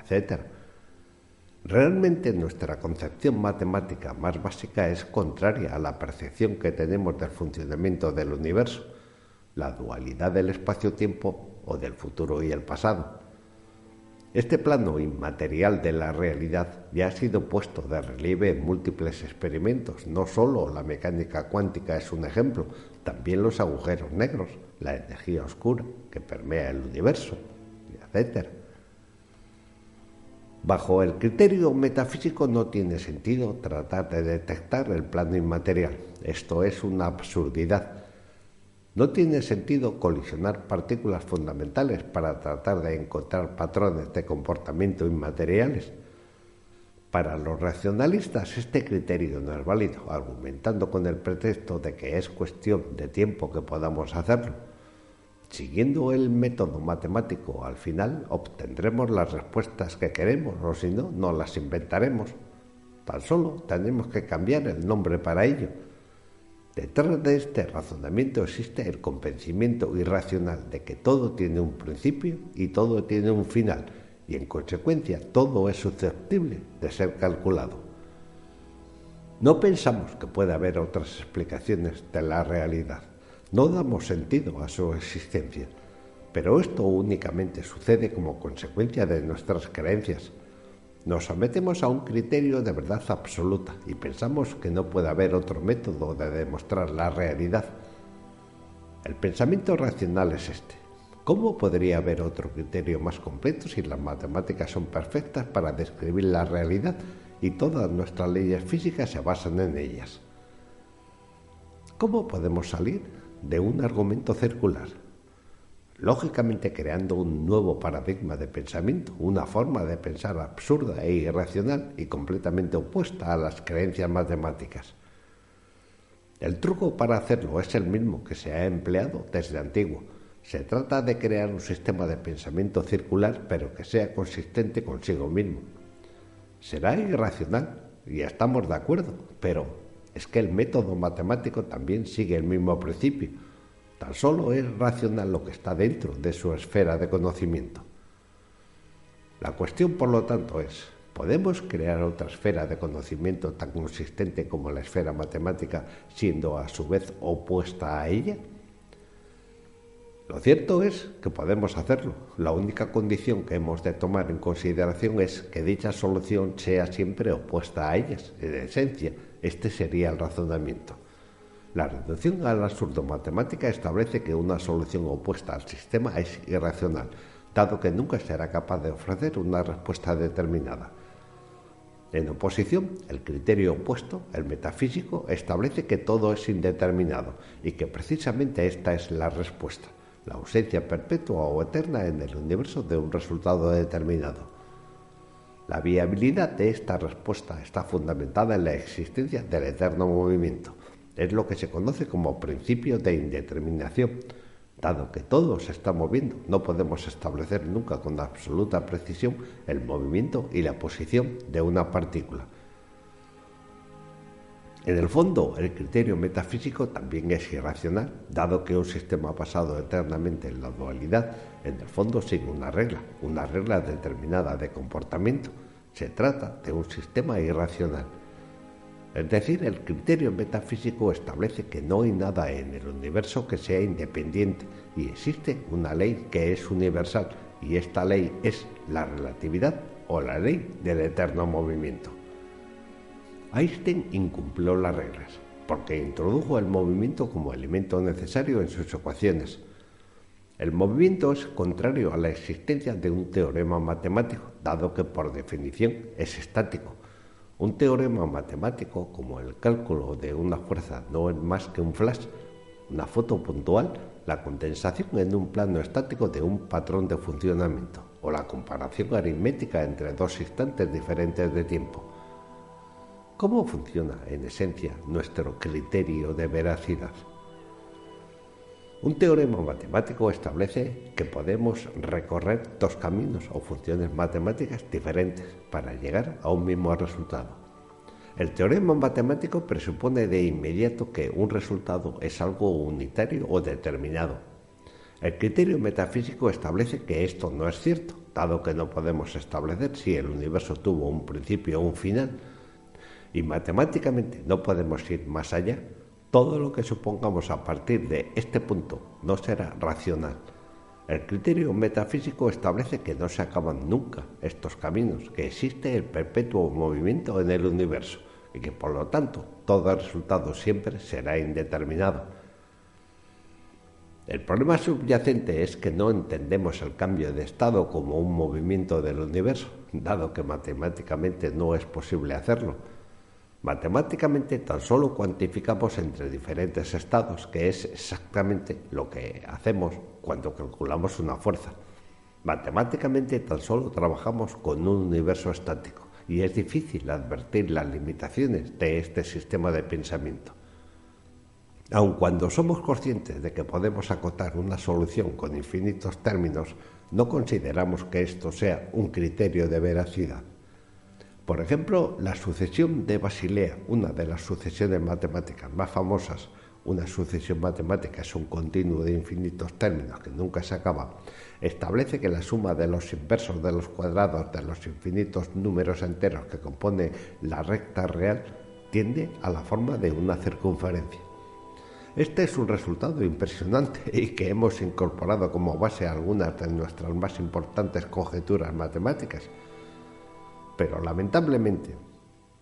etc. Realmente nuestra concepción matemática más básica es contraria a la percepción que tenemos del funcionamiento del universo, la dualidad del espacio-tiempo o del futuro y el pasado. Este plano inmaterial de la realidad ya ha sido puesto de relieve en múltiples experimentos. No solo la mecánica cuántica es un ejemplo, también los agujeros negros, la energía oscura que permea el universo, Bajo el criterio metafísico no tiene sentido tratar de detectar el plano inmaterial. Esto es una absurdidad. No tiene sentido colisionar partículas fundamentales para tratar de encontrar patrones de comportamiento inmateriales. Para los racionalistas este criterio no es válido, argumentando con el pretexto de que es cuestión de tiempo que podamos hacerlo. Siguiendo el método matemático, al final obtendremos las respuestas que queremos, o si no, no las inventaremos. Tan solo tenemos que cambiar el nombre para ello. Detrás de este razonamiento existe el convencimiento irracional de que todo tiene un principio y todo tiene un final, y en consecuencia todo es susceptible de ser calculado. No pensamos que pueda haber otras explicaciones de la realidad. No damos sentido a su existencia, pero esto únicamente sucede como consecuencia de nuestras creencias. Nos sometemos a un criterio de verdad absoluta y pensamos que no puede haber otro método de demostrar la realidad. El pensamiento racional es este. ¿Cómo podría haber otro criterio más completo si las matemáticas son perfectas para describir la realidad y todas nuestras leyes físicas se basan en ellas? ¿Cómo podemos salir de un argumento circular, lógicamente creando un nuevo paradigma de pensamiento, una forma de pensar absurda e irracional y completamente opuesta a las creencias matemáticas. El truco para hacerlo es el mismo que se ha empleado desde antiguo. Se trata de crear un sistema de pensamiento circular pero que sea consistente consigo mismo. Será irracional, y estamos de acuerdo, pero es que el método matemático también sigue el mismo principio. Tan solo es racional lo que está dentro de su esfera de conocimiento. La cuestión, por lo tanto, es, ¿podemos crear otra esfera de conocimiento tan consistente como la esfera matemática, siendo a su vez opuesta a ella? Lo cierto es que podemos hacerlo. La única condición que hemos de tomar en consideración es que dicha solución sea siempre opuesta a ellas. En esencia, este sería el razonamiento. La reducción al absurdo matemática establece que una solución opuesta al sistema es irracional, dado que nunca será capaz de ofrecer una respuesta determinada. En oposición, el criterio opuesto, el metafísico, establece que todo es indeterminado y que precisamente esta es la respuesta la ausencia perpetua o eterna en el universo de un resultado determinado. La viabilidad de esta respuesta está fundamentada en la existencia del eterno movimiento. Es lo que se conoce como principio de indeterminación. Dado que todo se está moviendo, no podemos establecer nunca con absoluta precisión el movimiento y la posición de una partícula. En el fondo, el criterio metafísico también es irracional, dado que un sistema basado eternamente en la dualidad, en el fondo sigue una regla, una regla determinada de comportamiento. Se trata de un sistema irracional. Es decir, el criterio metafísico establece que no hay nada en el universo que sea independiente y existe una ley que es universal y esta ley es la relatividad o la ley del eterno movimiento. Einstein incumplió las reglas, porque introdujo el movimiento como elemento necesario en sus ecuaciones. El movimiento es contrario a la existencia de un teorema matemático, dado que por definición es estático. Un teorema matemático, como el cálculo de una fuerza, no es más que un flash, una foto puntual, la condensación en un plano estático de un patrón de funcionamiento, o la comparación aritmética entre dos instantes diferentes de tiempo. ¿Cómo funciona, en esencia, nuestro criterio de veracidad? Un teorema matemático establece que podemos recorrer dos caminos o funciones matemáticas diferentes para llegar a un mismo resultado. El teorema matemático presupone de inmediato que un resultado es algo unitario o determinado. El criterio metafísico establece que esto no es cierto, dado que no podemos establecer si el universo tuvo un principio o un final, y matemáticamente no podemos ir más allá, todo lo que supongamos a partir de este punto no será racional. El criterio metafísico establece que no se acaban nunca estos caminos, que existe el perpetuo movimiento en el universo y que por lo tanto todo resultado siempre será indeterminado. El problema subyacente es que no entendemos el cambio de estado como un movimiento del universo, dado que matemáticamente no es posible hacerlo Matemáticamente tan solo cuantificamos entre diferentes estados, que es exactamente lo que hacemos cuando calculamos una fuerza. Matemáticamente tan solo trabajamos con un universo estático y es difícil advertir las limitaciones de este sistema de pensamiento. Aun cuando somos conscientes de que podemos acotar una solución con infinitos términos, no consideramos que esto sea un criterio de veracidad. Por ejemplo, la sucesión de Basilea, una de las sucesiones matemáticas más famosas, una sucesión matemática es un continuo de infinitos términos que nunca se acaba, establece que la suma de los inversos de los cuadrados de los infinitos números enteros que compone la recta real tiende a la forma de una circunferencia. Este es un resultado impresionante y que hemos incorporado como base a algunas de nuestras más importantes conjeturas matemáticas. Pero lamentablemente,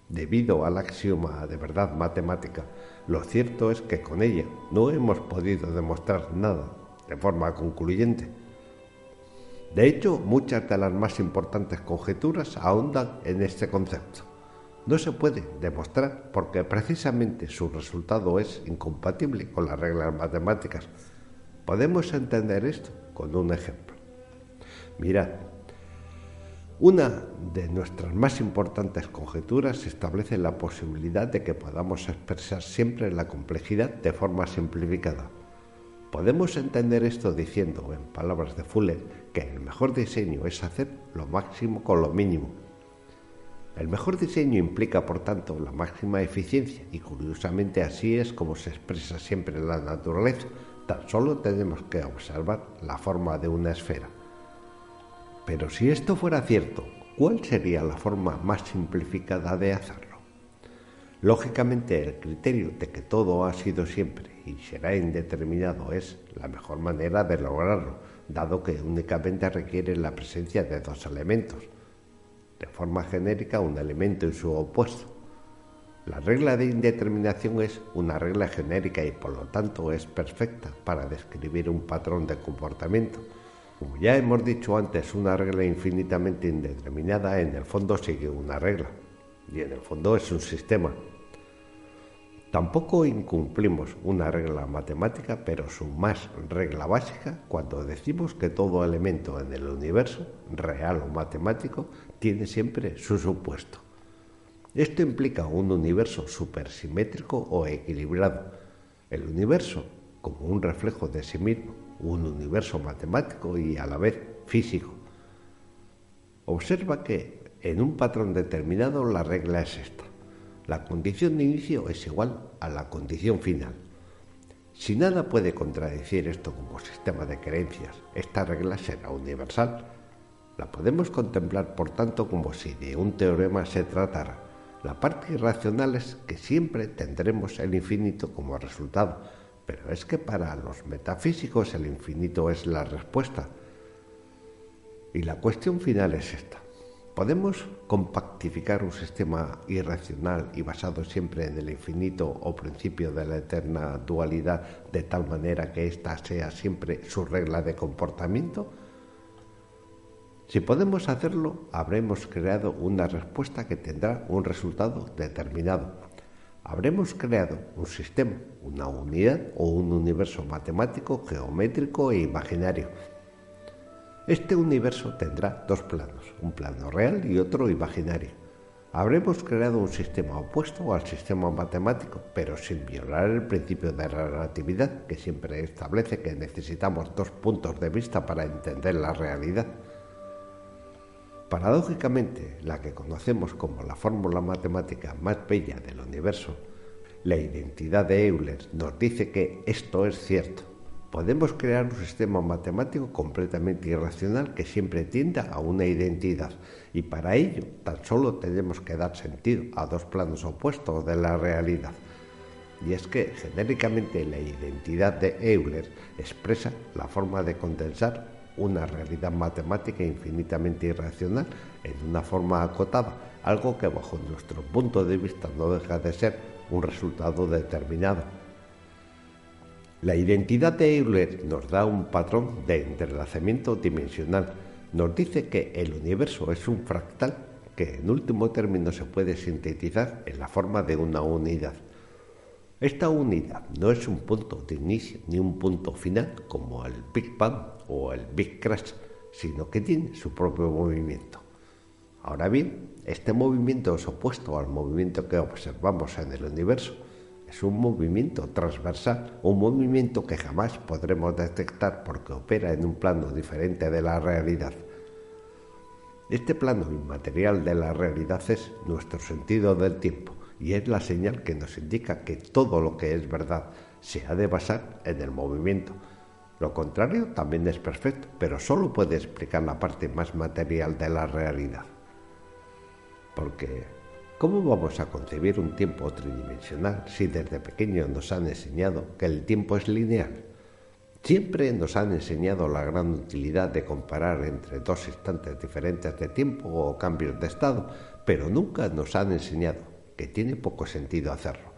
debido al axioma de verdad matemática, lo cierto es que con ella no hemos podido demostrar nada de forma concluyente. De hecho, muchas de las más importantes conjeturas ahondan en este concepto no se puede demostrar porque precisamente su resultado es incompatible con las reglas matemáticas. Podemos entender esto con un ejemplo. Mirad, una de nuestras más importantes conjeturas establece la posibilidad de que podamos expresar siempre la complejidad de forma simplificada. Podemos entender esto diciendo, en palabras de Fuller, que el mejor diseño es hacer lo máximo con lo mínimo el mejor diseño implica, por tanto, la máxima eficiencia y curiosamente así es como se expresa siempre la naturaleza. Tan solo tenemos que observar la forma de una esfera. Pero si esto fuera cierto, ¿cuál sería la forma más simplificada de hacerlo? Lógicamente, el criterio de que todo ha sido siempre y será indeterminado es la mejor manera de lograrlo, dado que únicamente requiere la presencia de dos elementos, de forma genérica un elemento y su opuesto. La regla de indeterminación es una regla genérica y por lo tanto es perfecta para describir un patrón de comportamiento. Como ya hemos dicho antes, una regla infinitamente indeterminada en el fondo sigue una regla y en el fondo es un sistema. Tampoco incumplimos una regla matemática, pero su más regla básica cuando decimos que todo elemento en el universo, real o matemático, tiene siempre su supuesto. Esto implica un universo supersimétrico o equilibrado. El universo como un reflejo de sí mismo, un universo matemático y a la vez físico. Observa que en un patrón determinado la regla es esta. La condición de inicio es igual a la condición final. Si nada puede contradecir esto como sistema de creencias, esta regla será universal. La podemos contemplar, por tanto, como si de un teorema se tratara. La parte irracional es que siempre tendremos el infinito como resultado, pero es que para los metafísicos el infinito es la respuesta. Y la cuestión final es esta. ¿Podemos compactificar un sistema irracional y basado siempre en el infinito o principio de la eterna dualidad de tal manera que ésta sea siempre su regla de comportamiento? Si podemos hacerlo, habremos creado una respuesta que tendrá un resultado determinado. Habremos creado un sistema, una unidad o un universo matemático, geométrico e imaginario este universo tendrá dos planos, un plano real y otro imaginario. Habremos creado un sistema opuesto al sistema matemático, pero sin violar el principio de relatividad que siempre establece que necesitamos dos puntos de vista para entender la realidad. Paradójicamente, la que conocemos como la fórmula matemática más bella del universo, la identidad de Euler, nos dice que esto es cierto Podemos crear un sistema matemático completamente irracional que siempre tienda a una identidad y para ello tan solo tenemos que dar sentido a dos planos opuestos de la realidad. Y es que genéricamente la identidad de Euler expresa la forma de condensar una realidad matemática infinitamente irracional en una forma acotada, algo que bajo nuestro punto de vista no deja de ser un resultado determinado la identidad de Euler nos da un patrón de entrelazamiento dimensional. Nos dice que el universo es un fractal que en último término se puede sintetizar en la forma de una unidad. Esta unidad no es un punto de inicio ni un punto final como el Big Bang o el Big Crash, sino que tiene su propio movimiento. Ahora bien, Este movimiento es opuesto al movimiento que observamos en el universo. Es un movimiento transversal, un movimiento que jamás podremos detectar porque opera en un plano diferente de la realidad. Este plano inmaterial de la realidad es nuestro sentido del tiempo y es la señal que nos indica que todo lo que es verdad se ha de basar en el movimiento. Lo contrario también es perfecto, pero solo puede explicar la parte más material de la realidad. Porque, ¿cómo vamos a concebir un tiempo tridimensional si desde pequeño nos han enseñado que el tiempo es lineal? Siempre nos han enseñado la gran utilidad de comparar entre dos instantes diferentes de tiempo o cambios de estado, pero nunca nos han enseñado que tiene poco sentido hacerlo.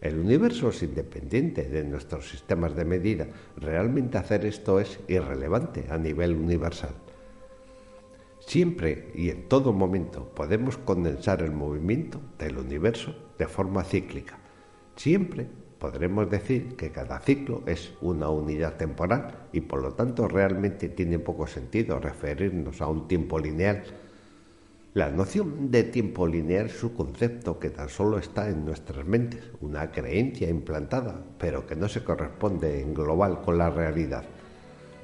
El universo es independiente de nuestros sistemas de medida. Realmente hacer esto es irrelevante a nivel universal. Siempre y en todo momento podemos condensar el movimiento del universo de forma cíclica. Siempre podremos decir que cada ciclo es una unidad temporal y por lo tanto realmente tiene poco sentido referirnos a un tiempo lineal la noción de tiempo lineal es un concepto que tan solo está en nuestras mentes, una creencia implantada, pero que no se corresponde en global con la realidad.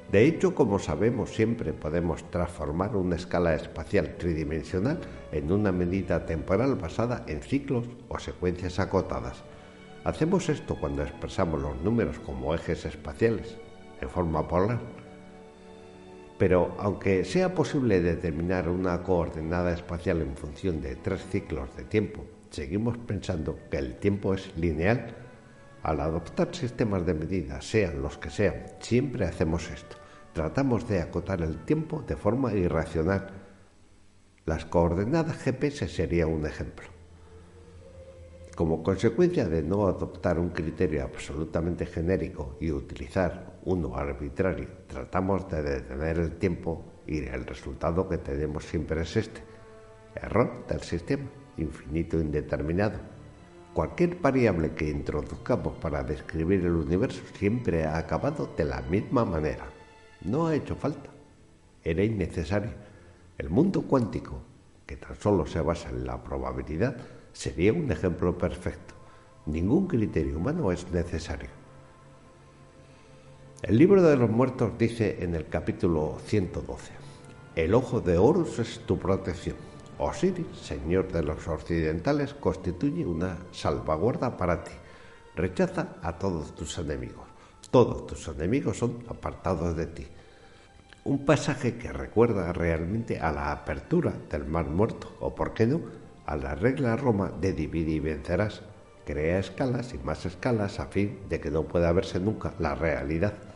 De hecho, como sabemos, siempre podemos transformar una escala espacial tridimensional en una medida temporal basada en ciclos o secuencias acotadas. Hacemos esto cuando expresamos los números como ejes espaciales, en forma polar pero aunque sea posible determinar una coordenada espacial en función de tres ciclos de tiempo, seguimos pensando que el tiempo es lineal. Al adoptar sistemas de medida, sean los que sean, siempre hacemos esto. Tratamos de acotar el tiempo de forma irracional. Las coordenadas GPS sería un ejemplo. Como consecuencia de no adoptar un criterio absolutamente genérico y utilizar uno arbitrario, tratamos de detener el tiempo y el resultado que tenemos siempre es este. Error del sistema, infinito indeterminado. Cualquier variable que introduzcamos para describir el universo siempre ha acabado de la misma manera. No ha hecho falta. Era innecesario. El mundo cuántico, que tan solo se basa en la probabilidad, sería un ejemplo perfecto. Ningún criterio humano es necesario. El libro de los muertos dice en el capítulo 112, El ojo de Horus es tu protección. Osiris, señor de los occidentales, constituye una salvaguarda para ti. Rechaza a todos tus enemigos. Todos tus enemigos son apartados de ti. Un pasaje que recuerda realmente a la apertura del mar muerto, o por qué no, a la regla Roma de divide y vencerás. Crea escalas y más escalas a fin de que no pueda verse nunca la realidad.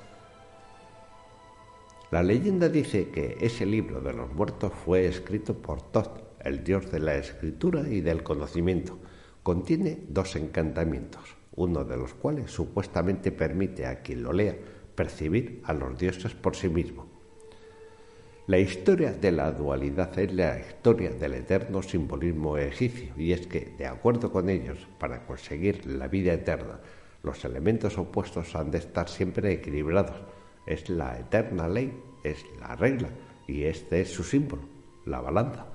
La leyenda dice que ese libro de los muertos fue escrito por Thoth, el dios de la escritura y del conocimiento. Contiene dos encantamientos, uno de los cuales supuestamente permite a quien lo lea percibir a los dioses por sí mismo la historia de la dualidad es la historia del eterno simbolismo egipcio y es que, de acuerdo con ellos, para conseguir la vida eterna, los elementos opuestos han de estar siempre equilibrados. Es la eterna ley, es la regla y este es su símbolo, la balanza.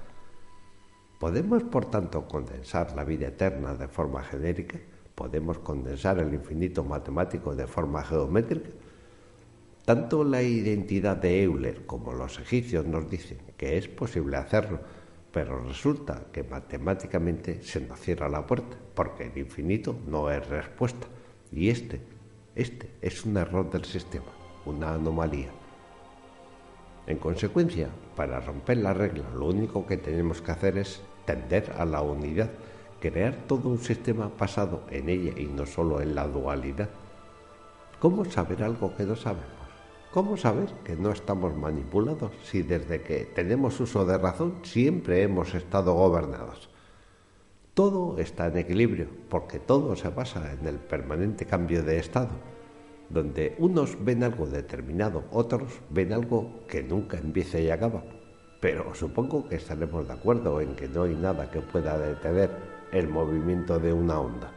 ¿Podemos, por tanto, condensar la vida eterna de forma genérica? ¿Podemos condensar el infinito matemático de forma geométrica? Tanto la identidad de Euler como los egipcios nos dicen que es posible hacerlo, pero resulta que matemáticamente se nos cierra la puerta, porque el infinito no es respuesta. Y este, este es un error del sistema, una anomalía. En consecuencia, para romper la regla, lo único que tenemos que hacer es tender a la unidad, crear todo un sistema basado en ella y no solo en la dualidad. ¿Cómo saber algo que no sabemos? ¿Cómo saber que no estamos manipulados si desde que tenemos uso de razón siempre hemos estado gobernados? Todo está en equilibrio porque todo se basa en el permanente cambio de estado, donde unos ven algo determinado, otros ven algo que nunca empieza y acaba. Pero supongo que estaremos de acuerdo en que no hay nada que pueda detener el movimiento de una onda.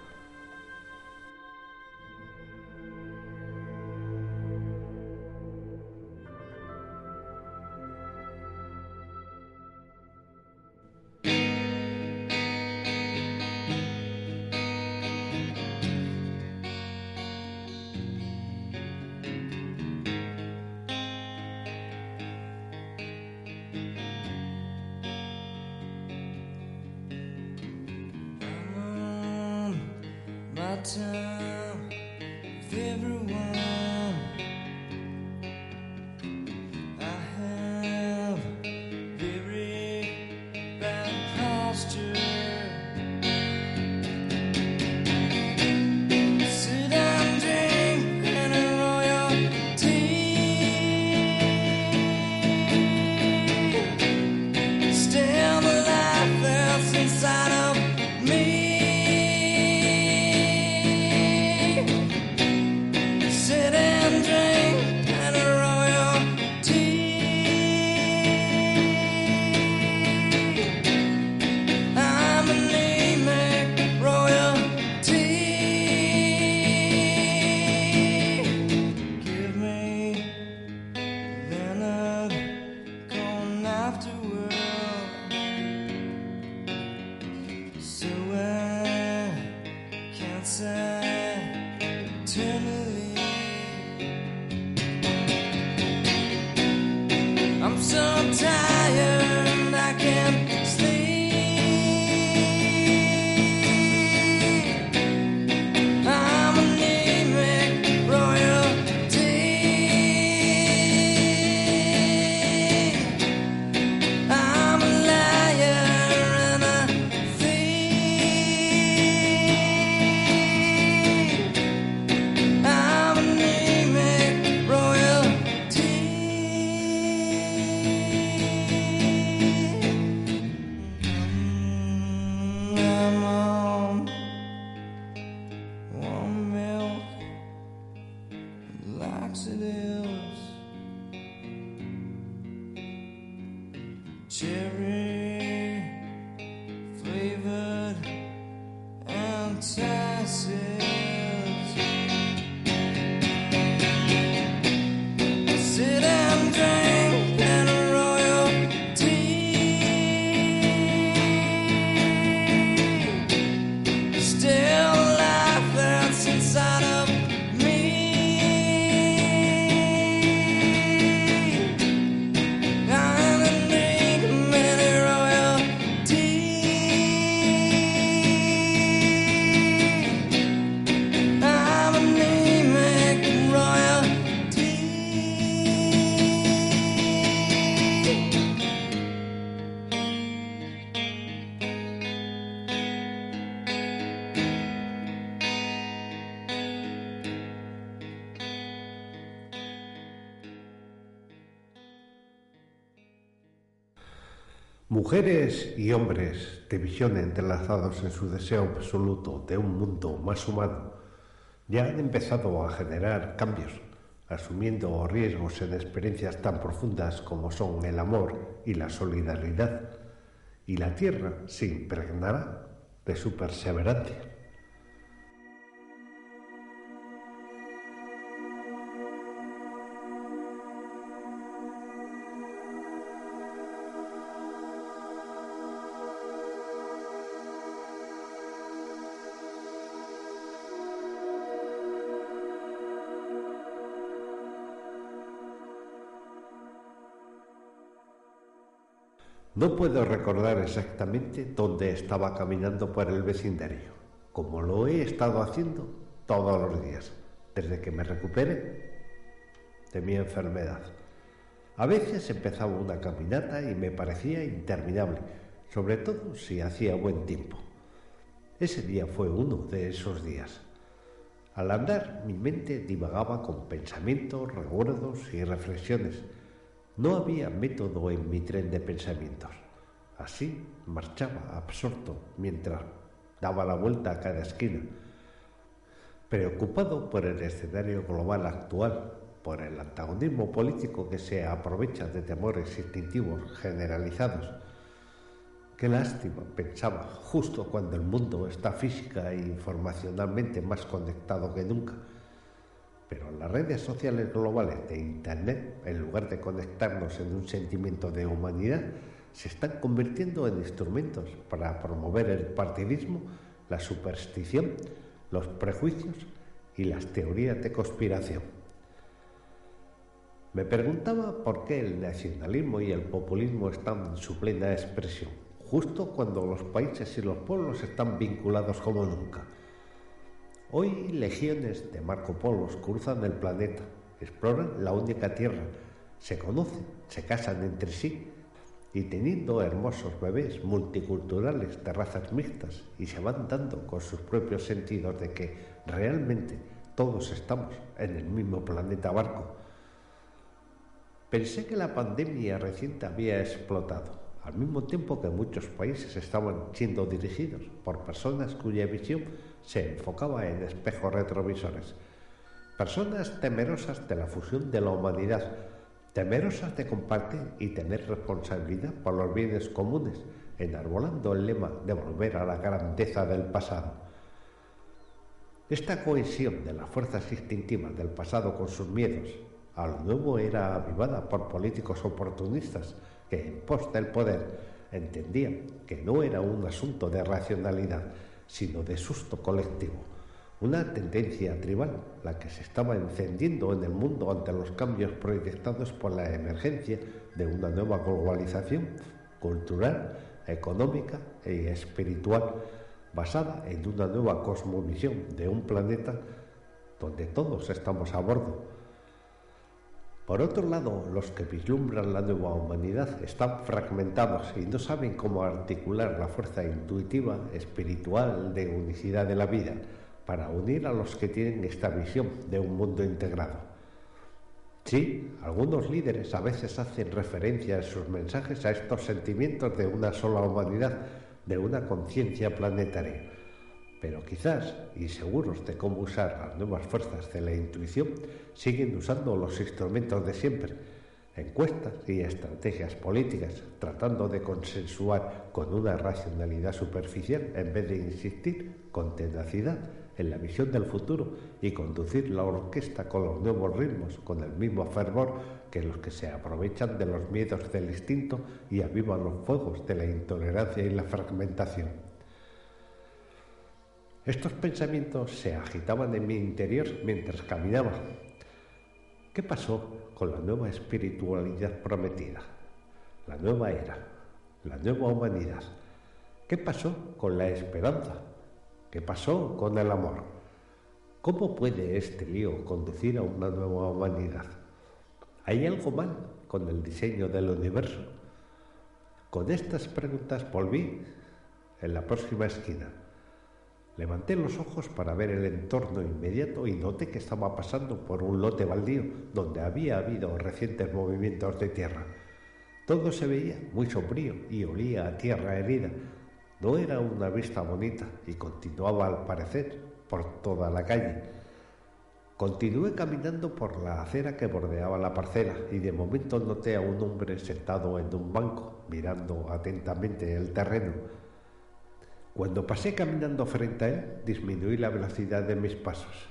Mujeres y hombres de visión entrelazados en su deseo absoluto de un mundo más humano ya han empezado a generar cambios, asumiendo riesgos en experiencias tan profundas como son el amor y la solidaridad, y la tierra se impregnará de su perseverancia. No puedo recordar exactamente dónde estaba caminando por el vecindario, como lo he estado haciendo todos los días, desde que me recuperé de mi enfermedad. A veces empezaba una caminata y me parecía interminable, sobre todo si hacía buen tiempo. Ese día fue uno de esos días. Al andar mi mente divagaba con pensamientos, recuerdos y reflexiones no había método en mi tren de pensamientos. Así marchaba absorto mientras daba la vuelta a cada esquina, preocupado por el escenario global actual, por el antagonismo político que se aprovecha de temores instintivos generalizados. Qué lástima, pensaba, justo cuando el mundo está física e informacionalmente más conectado que nunca pero las redes sociales globales de Internet, en lugar de conectarnos en un sentimiento de humanidad, se están convirtiendo en instrumentos para promover el partidismo, la superstición, los prejuicios y las teorías de conspiración. Me preguntaba por qué el nacionalismo y el populismo están en su plena expresión, justo cuando los países y los pueblos están vinculados como nunca Hoy legiones de Marco Polo cruzan el planeta, exploran la única Tierra, se conocen, se casan entre sí y teniendo hermosos bebés multiculturales de razas mixtas y se van dando con sus propios sentidos de que realmente todos estamos en el mismo planeta barco. Pensé que la pandemia reciente había explotado, al mismo tiempo que muchos países estaban siendo dirigidos por personas cuya visión se enfocaba en espejos retrovisores, personas temerosas de la fusión de la humanidad, temerosas de compartir y tener responsabilidad por los bienes comunes, enarbolando el lema de volver a la grandeza del pasado. Esta cohesión de las fuerzas instintivas del pasado con sus miedos a lo nuevo era avivada por políticos oportunistas que en pos del poder entendían que no era un asunto de racionalidad, sino de susto colectivo, una tendencia tribal, la que se estaba encendiendo en el mundo ante los cambios proyectados por la emergencia de una nueva globalización cultural, económica y espiritual, basada en una nueva cosmovisión de un planeta donde todos estamos a bordo por otro lado, los que vislumbran la nueva humanidad están fragmentados y no saben cómo articular la fuerza intuitiva, espiritual, de unicidad de la vida, para unir a los que tienen esta visión de un mundo integrado. Sí, algunos líderes a veces hacen referencia en sus mensajes a estos sentimientos de una sola humanidad, de una conciencia planetaria pero quizás, inseguros de cómo usar las nuevas fuerzas de la intuición, siguen usando los instrumentos de siempre, encuestas y estrategias políticas, tratando de consensuar con una racionalidad superficial en vez de insistir con tenacidad en la visión del futuro y conducir la orquesta con los nuevos ritmos, con el mismo fervor que los que se aprovechan de los miedos del instinto y avivan los fuegos de la intolerancia y la fragmentación. Estos pensamientos se agitaban en mi interior mientras caminaba. ¿Qué pasó con la nueva espiritualidad prometida? La nueva era, la nueva humanidad. ¿Qué pasó con la esperanza? ¿Qué pasó con el amor? ¿Cómo puede este lío conducir a una nueva humanidad? ¿Hay algo mal con el diseño del universo? Con estas preguntas volví en la próxima esquina. Levanté los ojos para ver el entorno inmediato y noté que estaba pasando por un lote baldío donde había habido recientes movimientos de tierra. Todo se veía muy sombrío y olía a tierra herida. No era una vista bonita y continuaba al parecer por toda la calle. Continué caminando por la acera que bordeaba la parcela y de momento noté a un hombre sentado en un banco mirando atentamente el terreno. Cuando pasé caminando frente a él, disminuí la velocidad de mis pasos.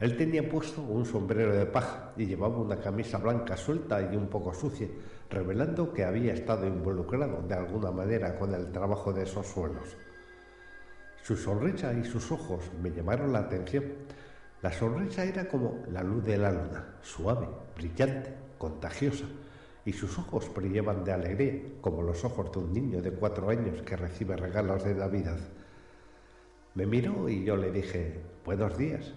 Él tenía puesto un sombrero de paja y llevaba una camisa blanca suelta y un poco sucia, revelando que había estado involucrado de alguna manera con el trabajo de esos suelos. Su sonrisa y sus ojos me llamaron la atención. La sonrisa era como la luz de la luna, suave, brillante, contagiosa y sus ojos brillaban de alegría, como los ojos de un niño de cuatro años que recibe regalos de Navidad. Me miró y yo le dije, buenos días.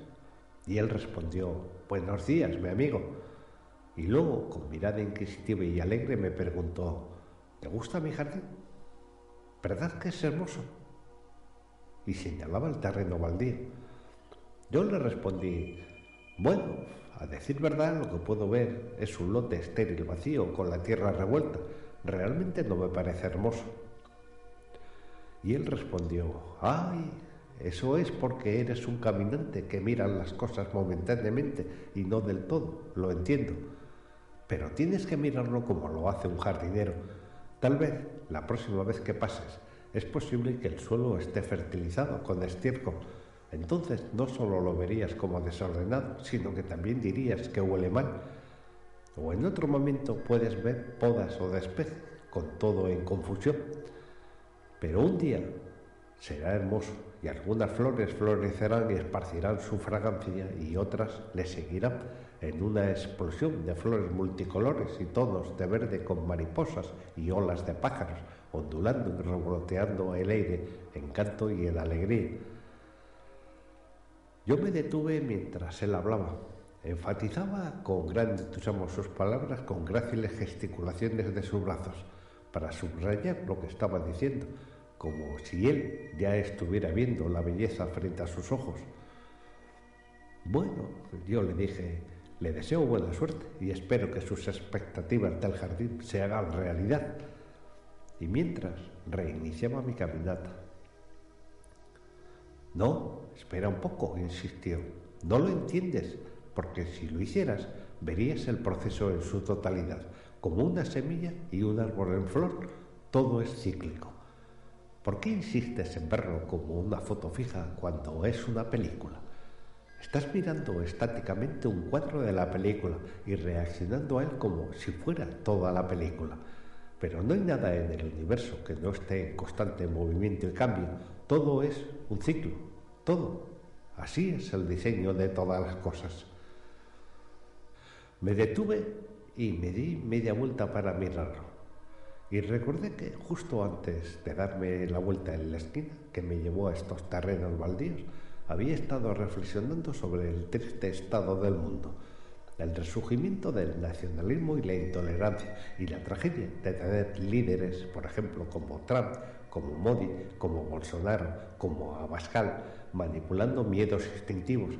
Y él respondió, buenos días, mi amigo. Y luego, con mirada inquisitiva y alegre, me preguntó, ¿te gusta mi jardín? ¿Verdad que es hermoso? Y señalaba el terreno baldío. Yo le respondí, bueno, a decir verdad, lo que puedo ver es un lote estéril vacío con la tierra revuelta. Realmente no me parece hermoso. Y él respondió, ay, eso es porque eres un caminante que mira las cosas momentáneamente y no del todo, lo entiendo. Pero tienes que mirarlo como lo hace un jardinero. Tal vez, la próxima vez que pases, es posible que el suelo esté fertilizado con estiércol entonces no solo lo verías como desordenado, sino que también dirías que huele mal. O en otro momento puedes ver podas o despejes, con todo en confusión. Pero un día será hermoso y algunas flores florecerán y esparcirán su fragancia y otras le seguirán en una explosión de flores multicolores y tonos de verde con mariposas y olas de pájaros ondulando y revoloteando el aire en canto y en alegría Yo me detuve mientras él hablaba. Enfatizaba con gran entusiasmo sus palabras, con gráciles gesticulaciones de sus brazos, para subrayar lo que estaba diciendo, como si él ya estuviera viendo la belleza frente a sus ojos. Bueno, yo le dije, le deseo buena suerte y espero que sus expectativas del jardín se hagan realidad. Y mientras reiniciaba mi caminata. No, espera un poco, insistió. No lo entiendes, porque si lo hicieras, verías el proceso en su totalidad, como una semilla y un árbol en flor. Todo es cíclico. ¿Por qué insistes en verlo como una foto fija cuando es una película? Estás mirando estáticamente un cuadro de la película y reaccionando a él como si fuera toda la película. Pero no hay nada en el universo que no esté en constante movimiento y cambio. Todo es un ciclo. Todo. Así es el diseño de todas las cosas. Me detuve y me di media vuelta para mirarlo. Y recordé que justo antes de darme la vuelta en la esquina que me llevó a estos terrenos baldíos, había estado reflexionando sobre el triste estado del mundo, el resurgimiento del nacionalismo y la intolerancia y la tragedia de tener líderes, por ejemplo, como Trump, como Modi, como Bolsonaro, como Abascal, manipulando miedos instintivos,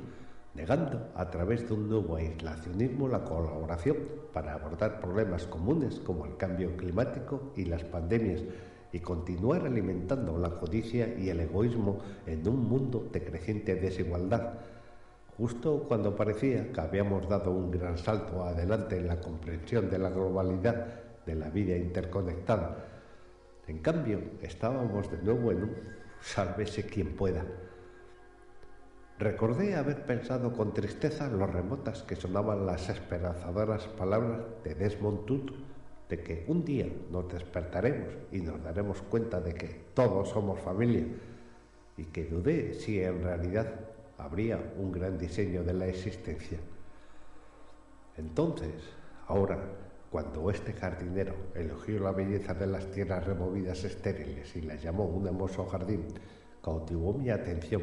negando a través de un nuevo aislacionismo la colaboración para abordar problemas comunes como el cambio climático y las pandemias y continuar alimentando la codicia y el egoísmo en un mundo de creciente desigualdad, justo cuando parecía que habíamos dado un gran salto adelante en la comprensión de la globalidad de la vida interconectada. En cambio, estábamos de nuevo en un sálvese quien pueda. Recordé haber pensado con tristeza lo remotas que sonaban las esperanzadoras palabras de Desmond Tutu de que un día nos despertaremos y nos daremos cuenta de que todos somos familia y que dudé si en realidad habría un gran diseño de la existencia. Entonces, ahora, cuando este jardinero elogió la belleza de las tierras removidas estériles y las llamó un hermoso jardín, cautivó mi atención.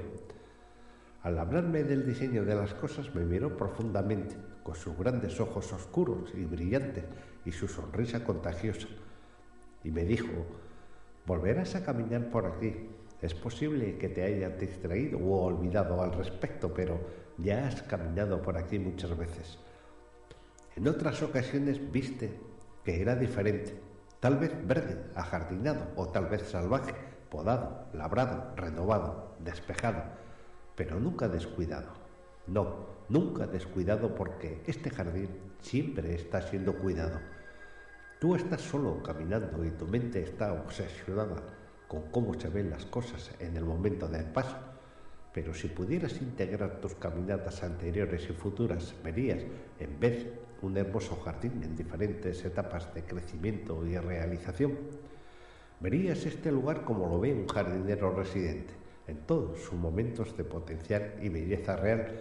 Al hablarme del diseño de las cosas me miró profundamente con sus grandes ojos oscuros y brillantes y su sonrisa contagiosa. Y me dijo, volverás a caminar por aquí. Es posible que te hayas distraído o olvidado al respecto, pero ya has caminado por aquí muchas veces. En otras ocasiones viste que era diferente, tal vez verde, ajardinado o tal vez salvaje, podado, labrado, renovado, despejado, pero nunca descuidado. No, nunca descuidado porque este jardín siempre está siendo cuidado. Tú estás solo caminando y tu mente está obsesionada con cómo se ven las cosas en el momento del paso. Pero si pudieras integrar tus caminatas anteriores y futuras, verías, en vez un hermoso jardín en diferentes etapas de crecimiento y realización. Verías este lugar como lo ve un jardinero residente, en todos sus momentos de potencial y belleza real,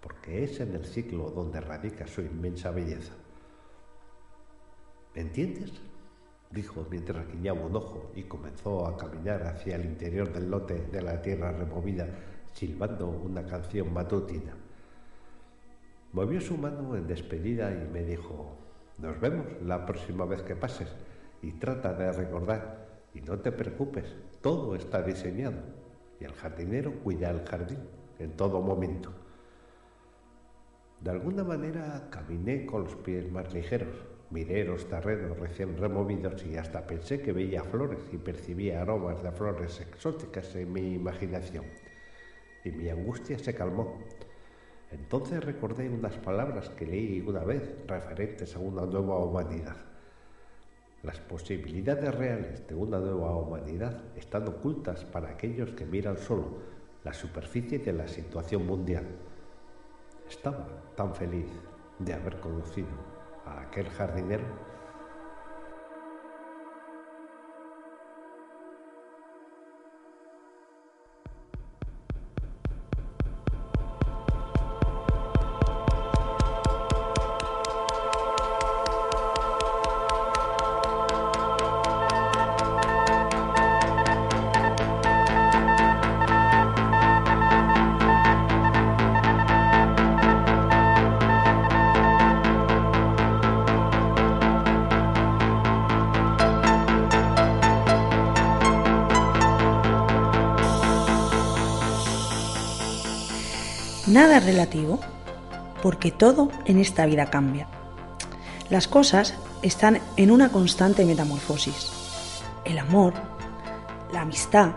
porque es en el ciclo donde radica su inmensa belleza. ¿Me entiendes? dijo mientras guiñaba un ojo y comenzó a caminar hacia el interior del lote de la tierra removida, silbando una canción matutina. Movió su mano en despedida y me dijo, nos vemos la próxima vez que pases y trata de recordar y no te preocupes, todo está diseñado y el jardinero cuida el jardín en todo momento. De alguna manera caminé con los pies más ligeros, miré los terrenos recién removidos y hasta pensé que veía flores y percibía aromas de flores exóticas en mi imaginación. Y mi angustia se calmó. Entonces recordé unas palabras que leí una vez referentes a una nueva humanidad. Las posibilidades reales de una nueva humanidad están ocultas para aquellos que miran solo la superficie de la situación mundial. Estaba tan feliz de haber conocido a aquel jardinero relativo, porque todo en esta vida cambia. Las cosas están en una constante metamorfosis. El amor, la amistad,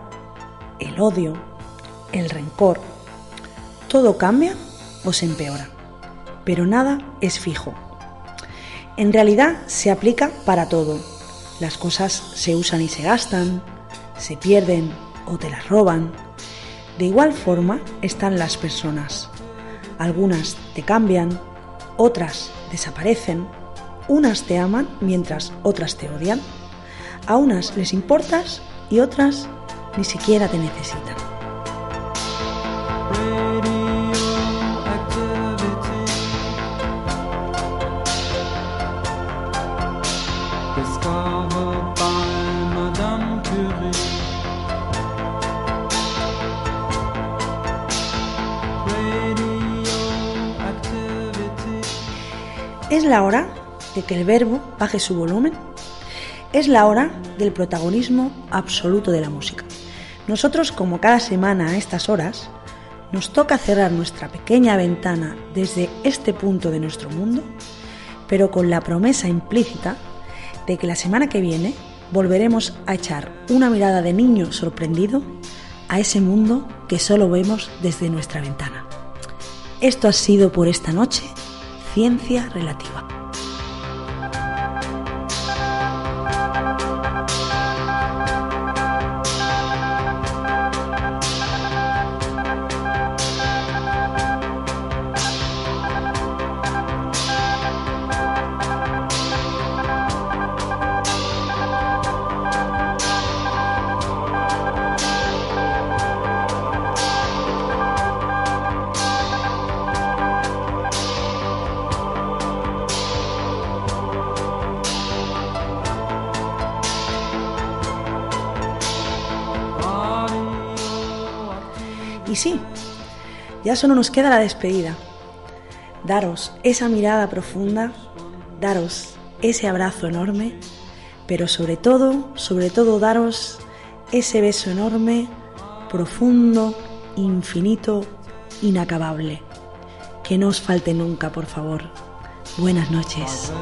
el odio, el rencor, todo cambia o se empeora, pero nada es fijo. En realidad se aplica para todo. Las cosas se usan y se gastan, se pierden o te las roban. De igual forma están las personas. Algunas te cambian, otras desaparecen, unas te aman mientras otras te odian, a unas les importas y otras ni siquiera te necesitan. La hora de que el verbo baje su volumen. Es la hora del protagonismo absoluto de la música. Nosotros, como cada semana a estas horas, nos toca cerrar nuestra pequeña ventana desde este punto de nuestro mundo, pero con la promesa implícita de que la semana que viene volveremos a echar una mirada de niño sorprendido a ese mundo que solo vemos desde nuestra ventana. Esto ha sido por esta noche ciencia relativa. Y sí, ya solo nos queda la despedida. Daros esa mirada profunda, daros ese abrazo enorme, pero sobre todo, sobre todo daros ese beso enorme, profundo, infinito, inacabable. Que no os falte nunca, por favor. Buenas noches.